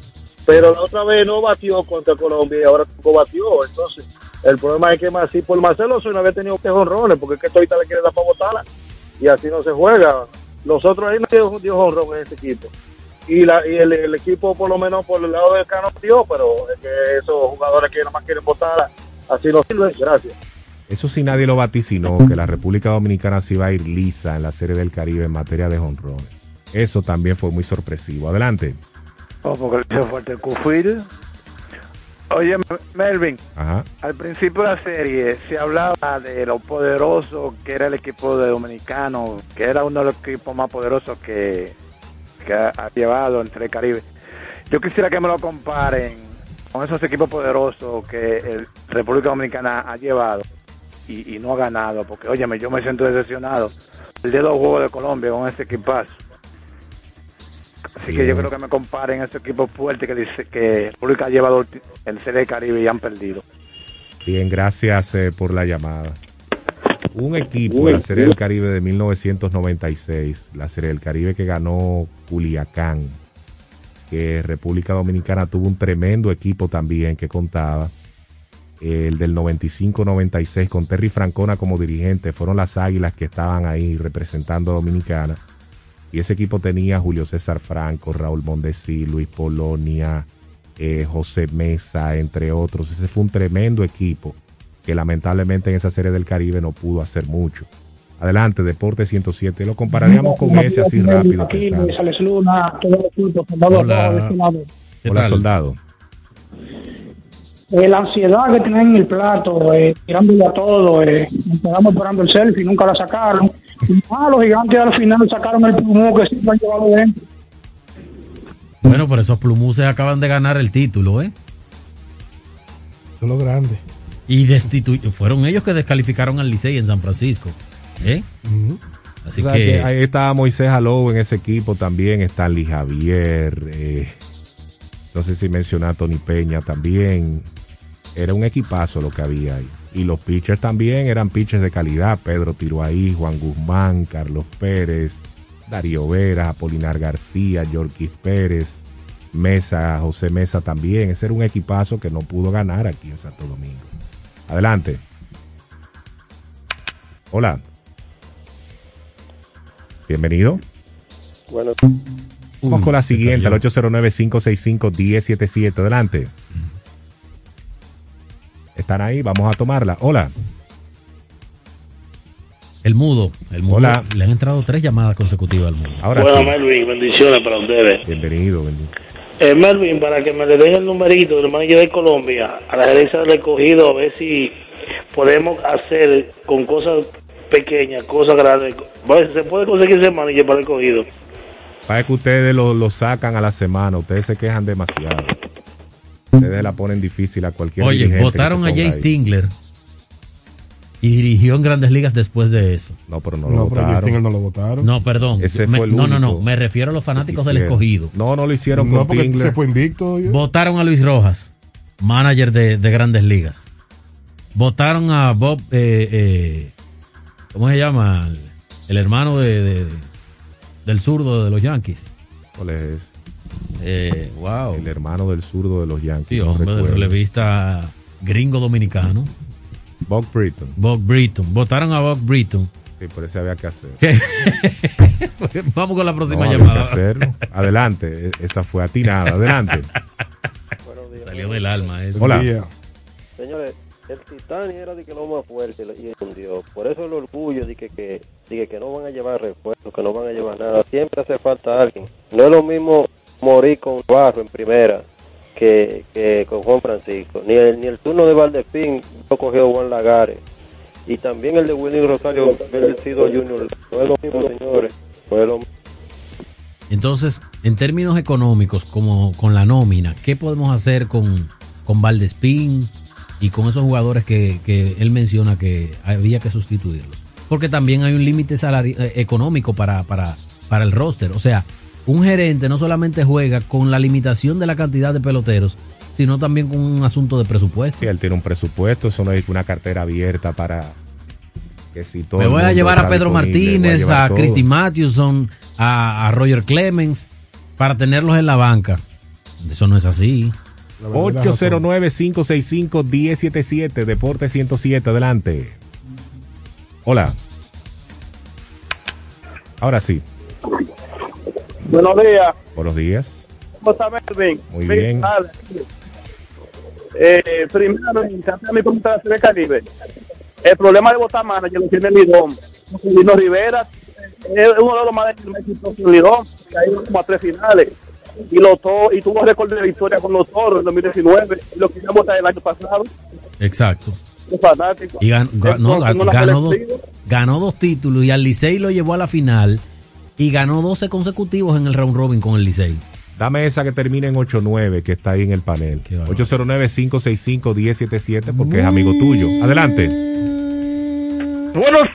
Pero la otra vez no batió contra Colombia y ahora tampoco batió. Entonces, el problema es que más si por Marcelo Zuna había tenido que jonrones, porque es que ahorita le quiere dar para botarla y así no se juega. Los otros ahí no dio, dio jonrón en este equipo. Y, la, y el, el equipo, por lo menos por el lado de Cano, dio, pero es que esos jugadores que nada más quieren botarla, así no sirven. Gracias. Eso sí nadie lo vaticinó, que la República Dominicana se iba a ir lisa en la Serie del Caribe en materia de jonrones. Eso también fue muy sorpresivo. Adelante. Oh, porque le hizo falta el Cufil. Oye, Melvin, Ajá. al principio de la serie se hablaba de lo poderoso que era el equipo de Dominicano, que era uno de los equipos más poderosos que, que ha, ha llevado entre el Caribe. Yo quisiera que me lo comparen con esos equipos poderosos que el República Dominicana ha llevado y, y no ha ganado, porque óyeme, yo me siento decepcionado. El de los Juegos de Colombia con ese equipazo. Así que yo creo que me comparen ese equipo fuerte que dice que República ha llevado el Serie del Caribe y han perdido. Bien, gracias eh, por la llamada. Un equipo de la Serie del Caribe de 1996, la Serie del Caribe que ganó Culiacán, que República Dominicana tuvo un tremendo equipo también que contaba. El del 95-96 con Terry Francona como dirigente, fueron las águilas que estaban ahí representando a Dominicana. Y ese equipo tenía Julio César Franco, Raúl Mondesi, Luis Polonia, eh, José Mesa, entre otros. Ese fue un tremendo equipo que lamentablemente en esa serie del Caribe no pudo hacer mucho. Adelante, Deporte 107. Lo compararíamos con ese así rápido. Aquí, pensando. Luis Alex Luna, todo el equipo, soldado Hola. este lado. Hola, soldado. Eh, la ansiedad que tienen en el plato, eh, tirándole a todo, eh, nos quedamos esperando el selfie, nunca la sacaron. Y ah, los gigantes al final sacaron el plumón que siempre han llevado dentro. Bueno, pero esos plumuses acaban de ganar el título, ¿eh? Eso es lo grande. Y fueron ellos que descalificaron al Licey en San Francisco. ¿Eh? Así O sea, que, que ahí estaba Moisés Alou en ese equipo también, Stanley Javier, eh, no sé si menciona a Tony Peña también. Era un equipazo lo que había ahí. Y los pitchers también eran pitchers de calidad. Pedro Tiroahí, Juan Guzmán, Carlos Pérez, Darío Vera, Apolinar García, Yorquis Pérez, Mesa, José Mesa también. Ese era un equipazo que no pudo ganar aquí en Santo Domingo. Adelante. Hola. Bienvenido. Bueno, Vamos con la siguiente, al 809-565-1077. Adelante. Están ahí, vamos a tomarla. Hola. el mudo, el mudo, Hola. le han entrado tres llamadas consecutivas al mudo. Ahora bueno, sí. Melvin, bendiciones para ustedes. Bienvenido, bendito. Eh, Melvin, para que me le den el numerito del manager de Colombia a la gerencia del recogido, a ver si podemos hacer con cosas pequeñas, cosas grandes. Bueno, se puede conseguir ese manager para el cogido. Para que ustedes lo, lo sacan a la semana, ustedes se quejan demasiado. Ustedes la ponen difícil a cualquier Oye, votaron a Jay. Stingler y dirigió en Grandes Ligas después de eso. No, pero no, No, lo pero a votaron. No lo votaron. No, perdón. Ese Me- fue el no, no, no. Me refiero a los fanáticos del escogido. No, no lo hicieron No, con porque Tingler. se fue invicto. ya. Votaron a Luis Rojas, manager de, de Grandes Ligas. Votaron a Bob, eh, eh, ¿cómo se llama? El, el hermano de, de- del zurdo de los Yankees. ¿Cuál es ese? Eh, wow. El hermano del zurdo de los Yankees. Sí, no hombre, del recuerdo. relevista gringo dominicano. Bob Britton. Bob Britton. Votaron a Bob Britton. Sí, por eso había que hacer. Vamos con la próxima No, había llamada. Adelante, e- esa fue atinada. Adelante. Salió del alma eso. Hola. Señores, el Titanic era de que lo más fuerte y hundió. Por eso el orgullo de que, que, de que, no van a llevar refuerzos, que no van a llevar nada. Siempre hace falta alguien. No es lo mismo morir con Barro en primera que, que con Juan Francisco. Ni el, ni el turno de Valdespín lo cogió Juan Lagares. Y también el de Willy Rosario Bendecido Junior. No es lo mismo, señores. Fue lo mismo. Entonces, en términos económicos, como con la nómina, ¿qué podemos hacer con, con Valdespín y con esos jugadores que, que él menciona que había que sustituirlos? Porque también hay un límite eh, económico para, para, para el roster. O sea, un gerente no solamente juega con la limitación de la cantidad de peloteros, sino también con un asunto de presupuesto. Sí, él tiene un presupuesto, eso no es una cartera abierta para que si todo Me voy a llevar a Pedro Martínez, a, todo. Christy Mathewson, a, a Roger Clemens, para tenerlos en la banca. Eso no es así. 809-565-1077, Deporte 107, adelante. Hola. Ahora sí, Buenos días. buenos días. ¿Cómo está Melvin? Muy bien. Eh, de mi pregunta de Caribe, el problema de votar manager lo tiene Lidón. Lino Rivera es uno de los más exitosos de Lidón, que ha ido como a tres finales. Y, lo to- y tuvo récord de victoria con los toros en 2019, y lo querían votar el año pasado. Exacto. Y gan- ga- no, Entonces, no la ganó, dos, ganó dos títulos y al Licey lo llevó a la final y ganó 12 consecutivos en el round robin con el Licey. Dame esa que termina en 89, que está ahí en el panel. 809-565-1077, porque es amigo tuyo. Adelante. Buenos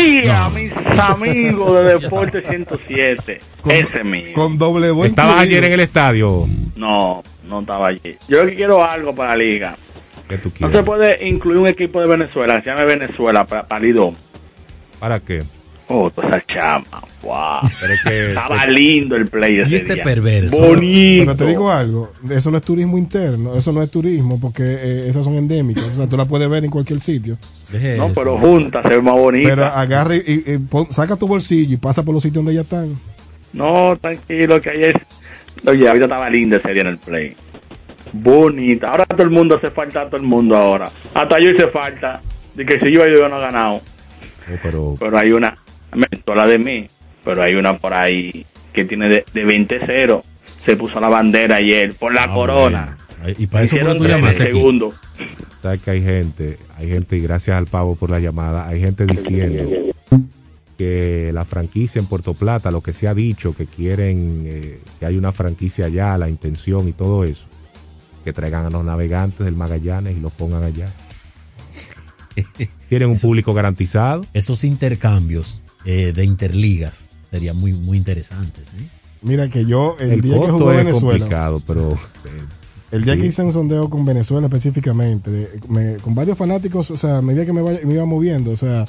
días, mis amigos de Deporte 107. Ese mío. Con doble voz. ¿Estabas incluido. ayer en el estadio? No, no estaba allí. Yo quiero algo para la liga. ¿Qué tú No se puede incluir un equipo de Venezuela, se llama Venezuela para, para Lidón. ¿Para qué? Oh, toda esa chama. Wow. Pero es que- Estaba lindo el play ese Y este día. perverso. Bonito. Pero te digo algo, eso no es turismo interno, eso no es turismo porque eh, esas son endémicas, o sea, tú las puedes ver en cualquier sitio. Deje No, eso. pero juntas se ve más bonita. Pero agarra y, y- y pon- saca tu bolsillo y pasa por los sitios donde ya están. No, tranquilo, que ayer. Oye, ahorita estaba linda ese día en el play. Bonita. Ahora todo el mundo hace falta a todo el mundo ahora. Hasta yo hice falta. De que si yo yo no he ganado. Oh, pero Pero hay una. Me la de mí. Pero hay una por ahí que tiene de, de 20-0. Se puso la bandera ayer por la Ah, corona. Y para eso fue tú llamaste segundos. sabes que hay gente, hay gente, y gracias al pavo por la llamada, hay gente diciendo que la franquicia en Puerto Plata, lo que se ha dicho, que quieren eh, que hay una franquicia allá, la intención y todo eso, que traigan a los navegantes del Magallanes y los pongan allá. Tienen un público garantizado. Esos intercambios eh, de interligas serían muy, muy interesantes. ¿eh? Mira que yo, el, El, día que jugó es Venezuela, complicado, pero el día sí. que hice un sondeo con Venezuela específicamente, de- me- con varios fanáticos, o sea, a medida que me, vaya- me iba moviendo, o sea,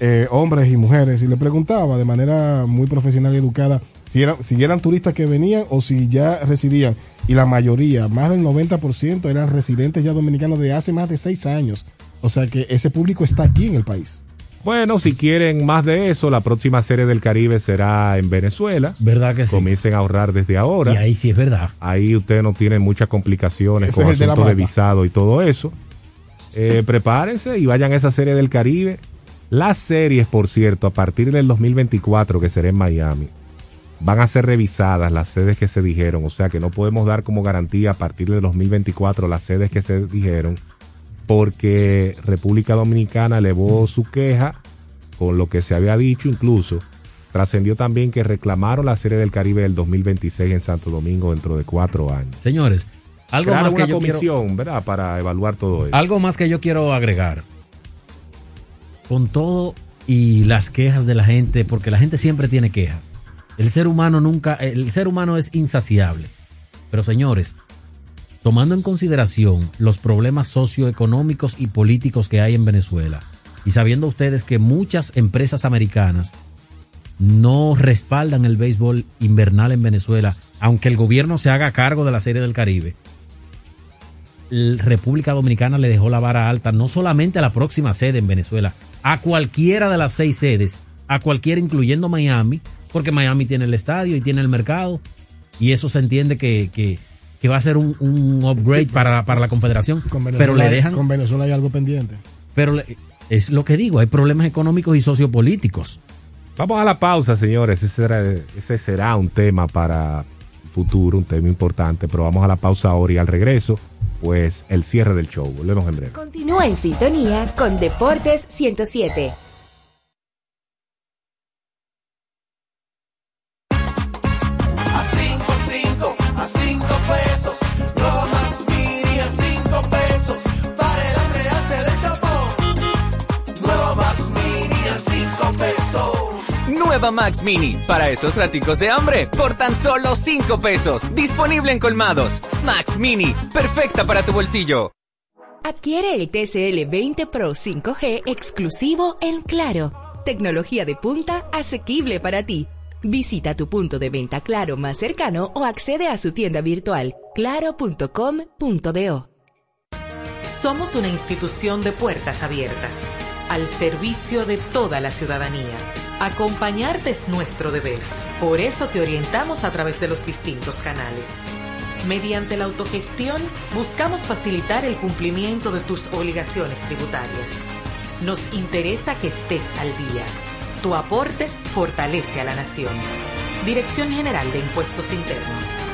eh, hombres y mujeres, y le preguntaba de manera muy profesional y educada si eran, si eran turistas que venían o si ya residían. Y la mayoría, más del 90%, eran residentes ya dominicanos de hace más de seis años. O sea que ese público está aquí en el país. Bueno, si quieren más de eso, la próxima serie del Caribe será en Venezuela. ¿Verdad que sí? Comiencen a ahorrar desde ahora. Y ahí sí es verdad. Ahí ustedes no tienen muchas complicaciones Ese con de asuntos de, mata. visado y todo eso. Eh, prepárense y vayan a esa serie del Caribe. Las series, por cierto, a partir del 2024, que será en Miami, van a ser revisadas las sedes que se dijeron. O sea que no podemos dar como garantía a partir del 2024 las sedes que se dijeron. Porque República Dominicana elevó su queja con lo que se había dicho, incluso trascendió también que reclamaron la Serie del Caribe del 2026 en Santo Domingo dentro de cuatro años. Señores, algo Crearon más que una yo comisión, quiero, ¿verdad? Para evaluar todo eso. algo más que yo quiero agregar. Con todo y las quejas de la gente, porque la gente siempre tiene quejas. El ser humano nunca, el ser humano es insaciable. Pero señores, tomando en consideración los problemas socioeconómicos y políticos que hay en Venezuela, y sabiendo ustedes que muchas empresas americanas no respaldan el béisbol invernal en Venezuela, aunque el gobierno se haga cargo de la Serie del Caribe, República Dominicana le dejó la vara alta no solamente a la próxima sede en Venezuela, a cualquiera de las seis sedes, a cualquiera incluyendo Miami, porque Miami tiene el estadio y tiene el mercado, y eso se entiende que- que va a ser un, un upgrade para, para la Confederación, Con pero le dejan... con Venezuela hay algo pendiente. Pero le- es lo que digo, hay problemas económicos y sociopolíticos. Vamos a la pausa, señores. Ese será, ese será un tema para el futuro, un tema importante, pero vamos a la pausa ahora y al regreso, pues el cierre del show. Volvemos en breve. Continúa en sintonía con Deportes 107. Nueva Max Mini, para esos raticos de hambre, por tan solo 5 pesos. Disponible en colmados. Max Mini, perfecta para tu bolsillo. Adquiere el TCL 20 Pro 5G exclusivo en Claro. Tecnología de punta asequible para ti. Visita tu punto de venta Claro más cercano o accede a su tienda virtual claro.com.do. Somos una institución de puertas abiertas, al servicio de toda la ciudadanía. Acompañarte es nuestro deber. Por eso te orientamos a través de los distintos canales. Mediante la autogestión, buscamos facilitar el cumplimiento de tus obligaciones tributarias. Nos interesa que estés al día. Tu aporte fortalece a la nación. Dirección General de Impuestos Internos.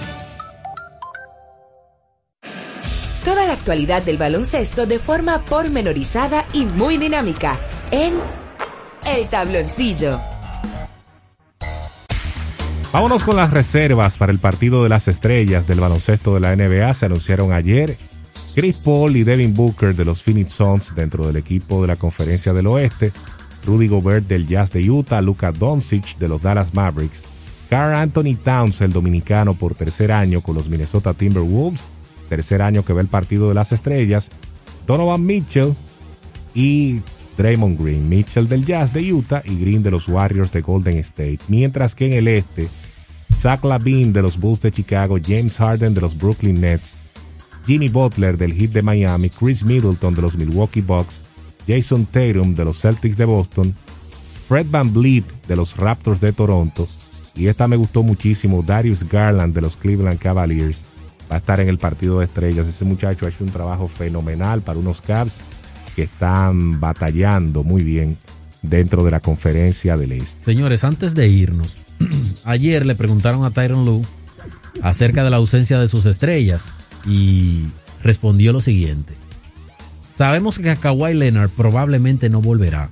Toda la actualidad del baloncesto de forma pormenorizada y muy dinámica en El Tabloncillo. Vámonos con las reservas para el partido de las estrellas del baloncesto de la NBA. Se anunciaron ayer Chris Paul y Devin Booker de los Phoenix Suns dentro del equipo de la Conferencia del Oeste, Rudy Gobert del Jazz de Utah, Luka Doncic de los Dallas Mavericks, Carl Anthony Towns, el dominicano por tercer año con los Minnesota Timberwolves, tercer año que ve el partido de las estrellas, Donovan Mitchell y Draymond Green, Mitchell del Jazz de Utah y Green de los Warriors de Golden State. Mientras que en el este, Zach Lavine de los Bulls de Chicago, James Harden de los Brooklyn Nets, Jimmy Butler del Heat de Miami, Chris Middleton de los Milwaukee Bucks, Jason Tatum de los Celtics de Boston, Fred Van Vliet de los Raptors de Toronto y esta me gustó muchísimo, Darius Garland de los Cleveland Cavaliers va a estar en el partido de estrellas. Ese muchacho ha hecho un trabajo fenomenal para unos Cavs que están batallando muy bien dentro de la conferencia del Este. Señores, antes de irnos, ayer le preguntaron a Tyron Lue acerca de la ausencia de sus estrellas y respondió lo siguiente. Sabemos que Kawhi Leonard probablemente no volverá,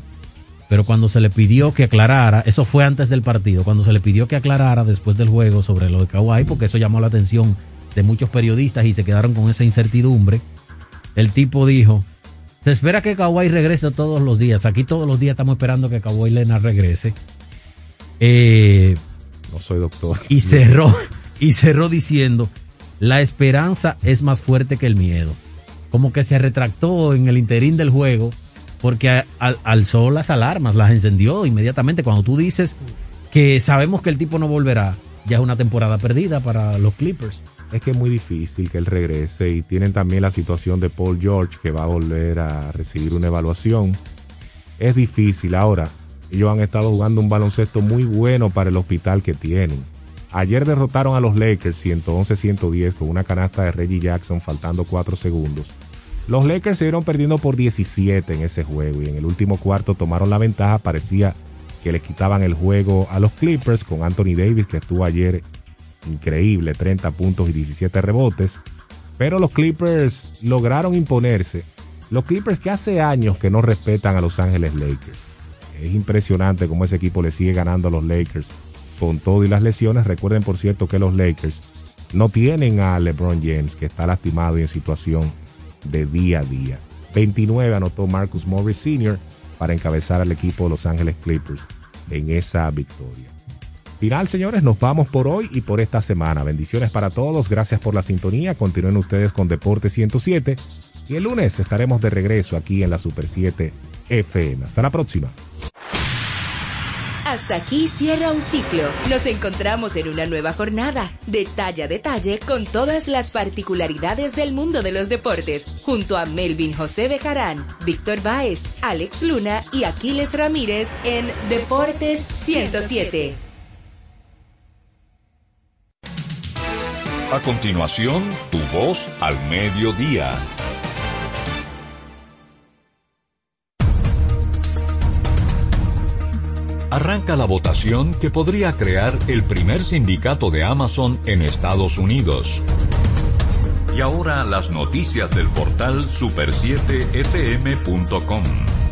pero cuando se le pidió que aclarara, eso fue antes del partido, cuando se le pidió que aclarara después del juego sobre lo de Kawhi, porque eso llamó la atención de muchos periodistas y se quedaron con esa incertidumbre, el tipo dijo, se espera que Kawhi regrese todos los días, aquí todos los días estamos esperando que Kawhi Leonard regrese. Eh, no soy doctor. Y cerró, y cerró diciendo, la esperanza es más fuerte que el miedo. Como que se retractó en el interín del juego porque al, alzó las alarmas, las encendió inmediatamente. Cuando tú dices que sabemos que el tipo no volverá, ya es una temporada perdida para los Clippers. Es que es muy difícil que él regrese y tienen también la situación de Paul George que va a volver a recibir una evaluación. Es difícil ahora. Ellos han estado jugando un baloncesto muy bueno para el hospital que tienen. Ayer derrotaron a los Lakers 111-110 con una canasta de Reggie Jackson faltando 4 segundos. Los Lakers se vieron perdiendo por 17 en ese juego y en el último cuarto tomaron la ventaja. Parecía que le quitaban el juego a los Clippers con Anthony Davis que estuvo ayer increíble, 30 puntos y 17 rebotes. Pero los Clippers lograron imponerse. Los Clippers que hace años que no respetan a Los Ángeles Lakers. Es impresionante cómo ese equipo le sigue ganando a los Lakers con todo y las lesiones. Recuerden, por cierto, que los Lakers no tienen a LeBron James, que está lastimado y en situación de día a día. 29 anotó Marcus Morris Sr. para encabezar al equipo de Los Ángeles Clippers en esa victoria. Final, señores, nos vamos por hoy y por esta semana. Bendiciones para todos, gracias por la sintonía. Continúen ustedes con Deporte 107 y el lunes estaremos de regreso aquí en la Super 7 FM. Hasta la próxima. Hasta aquí cierra un ciclo. Nos encontramos en una nueva jornada, detalle a detalle, con todas las particularidades del mundo de los deportes, junto a Melvin José Bejarán, Víctor Báez, Alex Luna y Aquiles Ramírez en Deportes 107. A continuación, tu voz al mediodía. Arranca la votación que podría crear el primer sindicato de Amazon en Estados Unidos. Y ahora las noticias del portal super7fm.com.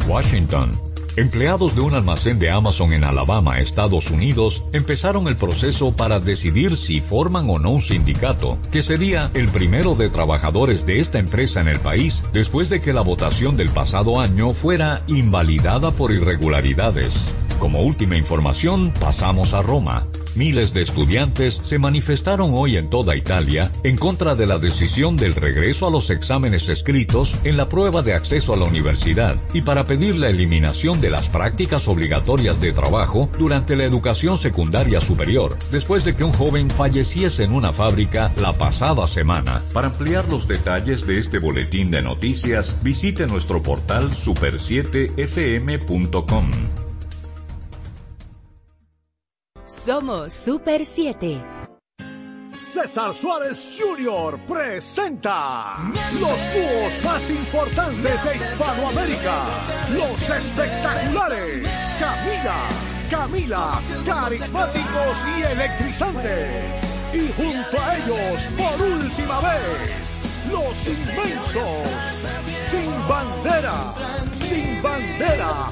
Washington. Empleados de un almacén de Amazon en Alabama, Estados Unidos, empezaron el proceso para decidir si forman o no un sindicato, que sería el primero de trabajadores de esta empresa en el país después de que la votación del pasado año fuera invalidada por irregularidades. Como última información, pasamos a Roma. Miles de estudiantes se manifestaron hoy en toda Italia en contra de la decisión del regreso a los exámenes escritos en la prueba de acceso a la universidad y para pedir la eliminación de las prácticas obligatorias de trabajo durante la educación secundaria superior, después de que un joven falleciese en una fábrica la pasada semana. Para ampliar los detalles de este boletín de noticias, visite nuestro portal super7fm.com. Somos Super 7. César Suárez Jr. presenta los dúos más importantes de Hispanoamérica, los espectaculares Camila, Camila, carismáticos y electrizantes. Y junto a ellos, por última vez, los inmensos, sin bandera, sin bandera,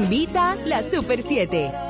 Invita la Super 7.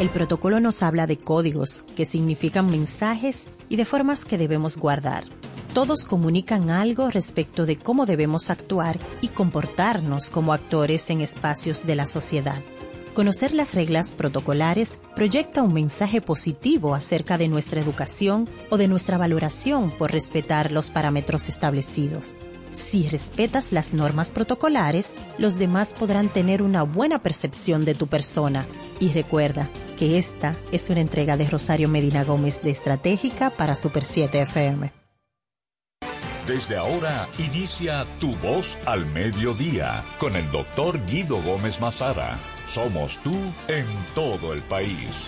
El protocolo nos habla de códigos, que significan mensajes y de formas que debemos guardar. Todos comunican algo respecto de cómo debemos actuar y comportarnos como actores en espacios de la sociedad. Conocer las reglas protocolares proyecta un mensaje positivo acerca de nuestra educación o de nuestra valoración por respetar los parámetros establecidos. Si respetas las normas protocolares, los demás podrán tener una buena percepción de tu persona. Y recuerda que esta es una entrega de Rosario Medina Gómez de Estratégica para Super 7 FM. Desde ahora inicia Tu Voz al Mediodía con el doctor Guido Gómez Mazara. Somos tú en todo el país.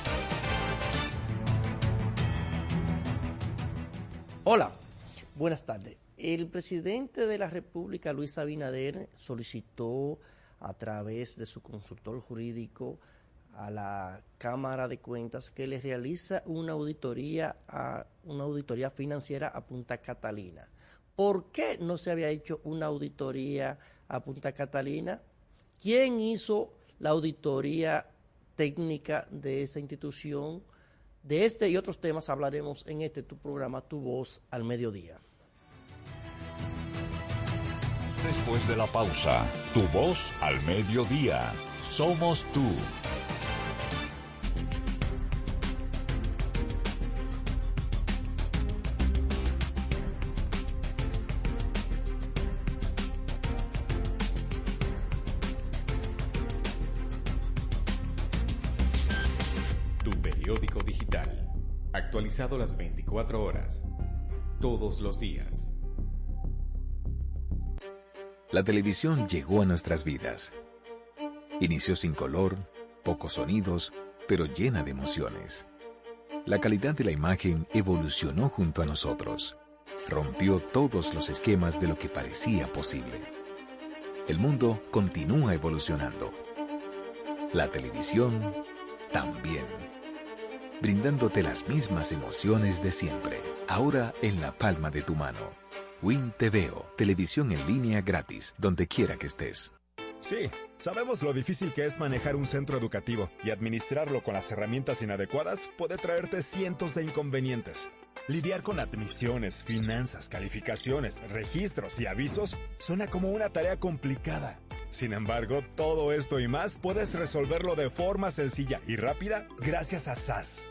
Hola, buenas tardes. El presidente de la República, Luis Abinader, solicitó a través de su consultor jurídico a la Cámara de Cuentas que le realiza una auditoría a una auditoría financiera a Punta Catalina. ¿Por qué no se había hecho una auditoría a Punta Catalina? ¿Quién hizo la auditoría técnica de esa institución? De este y otros temas hablaremos en este tu programa Tu Voz al Mediodía. Después de la pausa, Tu Voz al Mediodía. Somos tú. Tu periódico digital. Actualizado las 24 horas. Todos los días. La televisión llegó a nuestras vidas. Inició sin color, pocos sonidos, pero llena de emociones. La calidad de la imagen evolucionó junto a nosotros. Rompió todos los esquemas de lo que parecía posible. El mundo continúa evolucionando. La televisión también. Brindándote las mismas emociones de siempre, ahora en la palma de tu mano. Win TVO, televisión en línea gratis, donde quiera que estés. Sí, sabemos lo difícil que es manejar un centro educativo y administrarlo con las herramientas inadecuadas puede traerte cientos de inconvenientes. Lidiar con admisiones, finanzas, calificaciones, registros y avisos suena como una tarea complicada. Sin embargo, todo esto y más puedes resolverlo de forma sencilla y rápida gracias a SAS.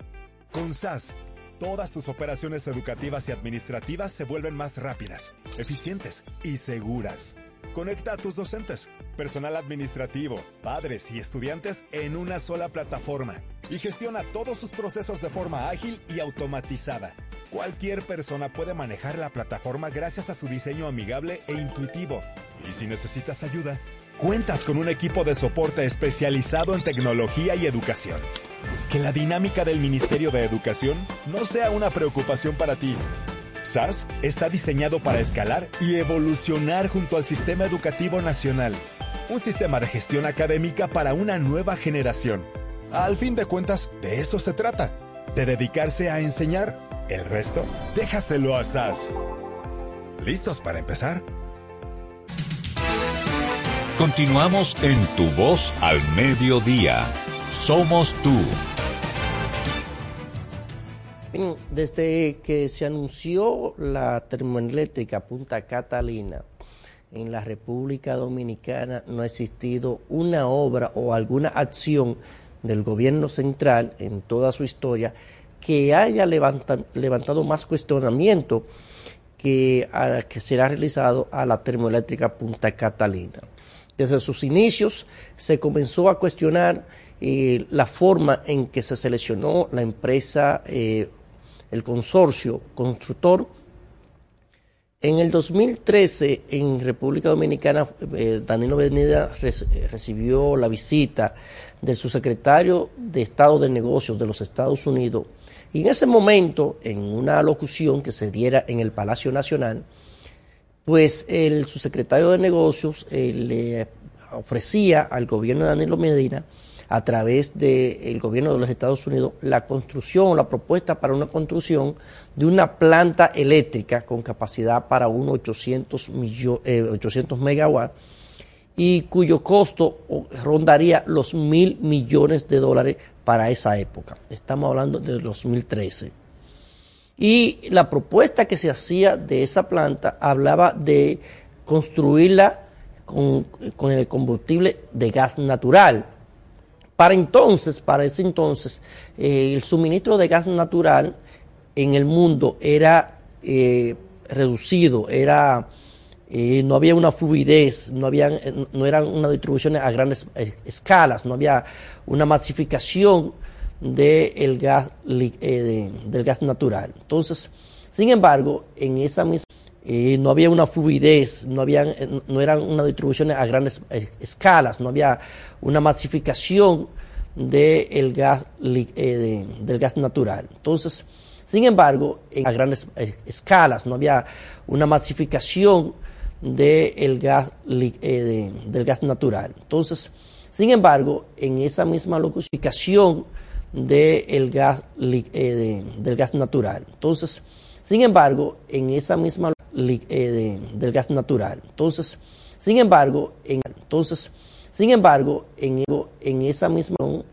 Con SAS, todas tus operaciones educativas y administrativas se vuelven más rápidas, eficientes y seguras. Conecta a tus docentes, personal administrativo, padres y estudiantes en una sola plataforma y gestiona todos sus procesos de forma ágil y automatizada. Cualquier persona puede manejar la plataforma gracias a su diseño amigable e intuitivo. Y si necesitas ayuda, cuentas con un equipo de soporte especializado en tecnología y educación. Que la dinámica del Ministerio de Educación no sea una preocupación para ti. SAS está diseñado para escalar y evolucionar junto al sistema educativo nacional. Un sistema de gestión académica para una nueva generación. Al fin de cuentas, de eso se trata, de dedicarse a enseñar. El resto, déjaselo a SAS. ¿Listos para empezar? Continuamos en Tu Voz al Mediodía. Somos tú. Desde que se anunció la termoeléctrica Punta Catalina en la República Dominicana, no ha existido una obra o alguna acción del gobierno central en toda su historia que haya levanta- levantado más cuestionamiento que será realizado a la termoeléctrica Punta Catalina. Desde sus inicios se comenzó a cuestionar eh, la forma en que se seleccionó la empresa, eh, el consorcio constructor. En el 2013, en República Dominicana, eh, Danilo eh, recibió la visita del subsecretario de Estado de Negocios de los Estados Unidos y en ese momento, en una locución que se diera en el Palacio Nacional, pues el subsecretario de Negocios le ofrecía al gobierno de Danilo Medina, a través del gobierno de los Estados Unidos, la construcción, la propuesta para una construcción de una planta eléctrica con capacidad para unos 800, millo- eh, 800 megawatts y cuyo costo rondaría los mil millones de dólares para esa época. Estamos hablando de 2013. Y la propuesta que se hacía de esa planta hablaba de construirla con, con el combustible de gas natural. Para entonces, para ese entonces, eh, el suministro de gas natural en el mundo era eh, reducido, era eh, no había una fluidez, no, había, no eran unas distribuciones a grandes escalas, no había una masificación del gas, del gas natural. Entonces, sin embargo, en esa misma no había una fluidez, no, había, no eran unas distribuciones a grandes escalas, no había una masificación del gas, del gas natural. Entonces, sin embargo, en a grandes escalas, no había una masificación del gas, del gas natural. Entonces, sin embargo, en esa misma locución del gas, del gas natural. Entonces, sin embargo, en esa misma del gas natural. Entonces, sin embargo, en, entonces, sin embargo, en, en esa misma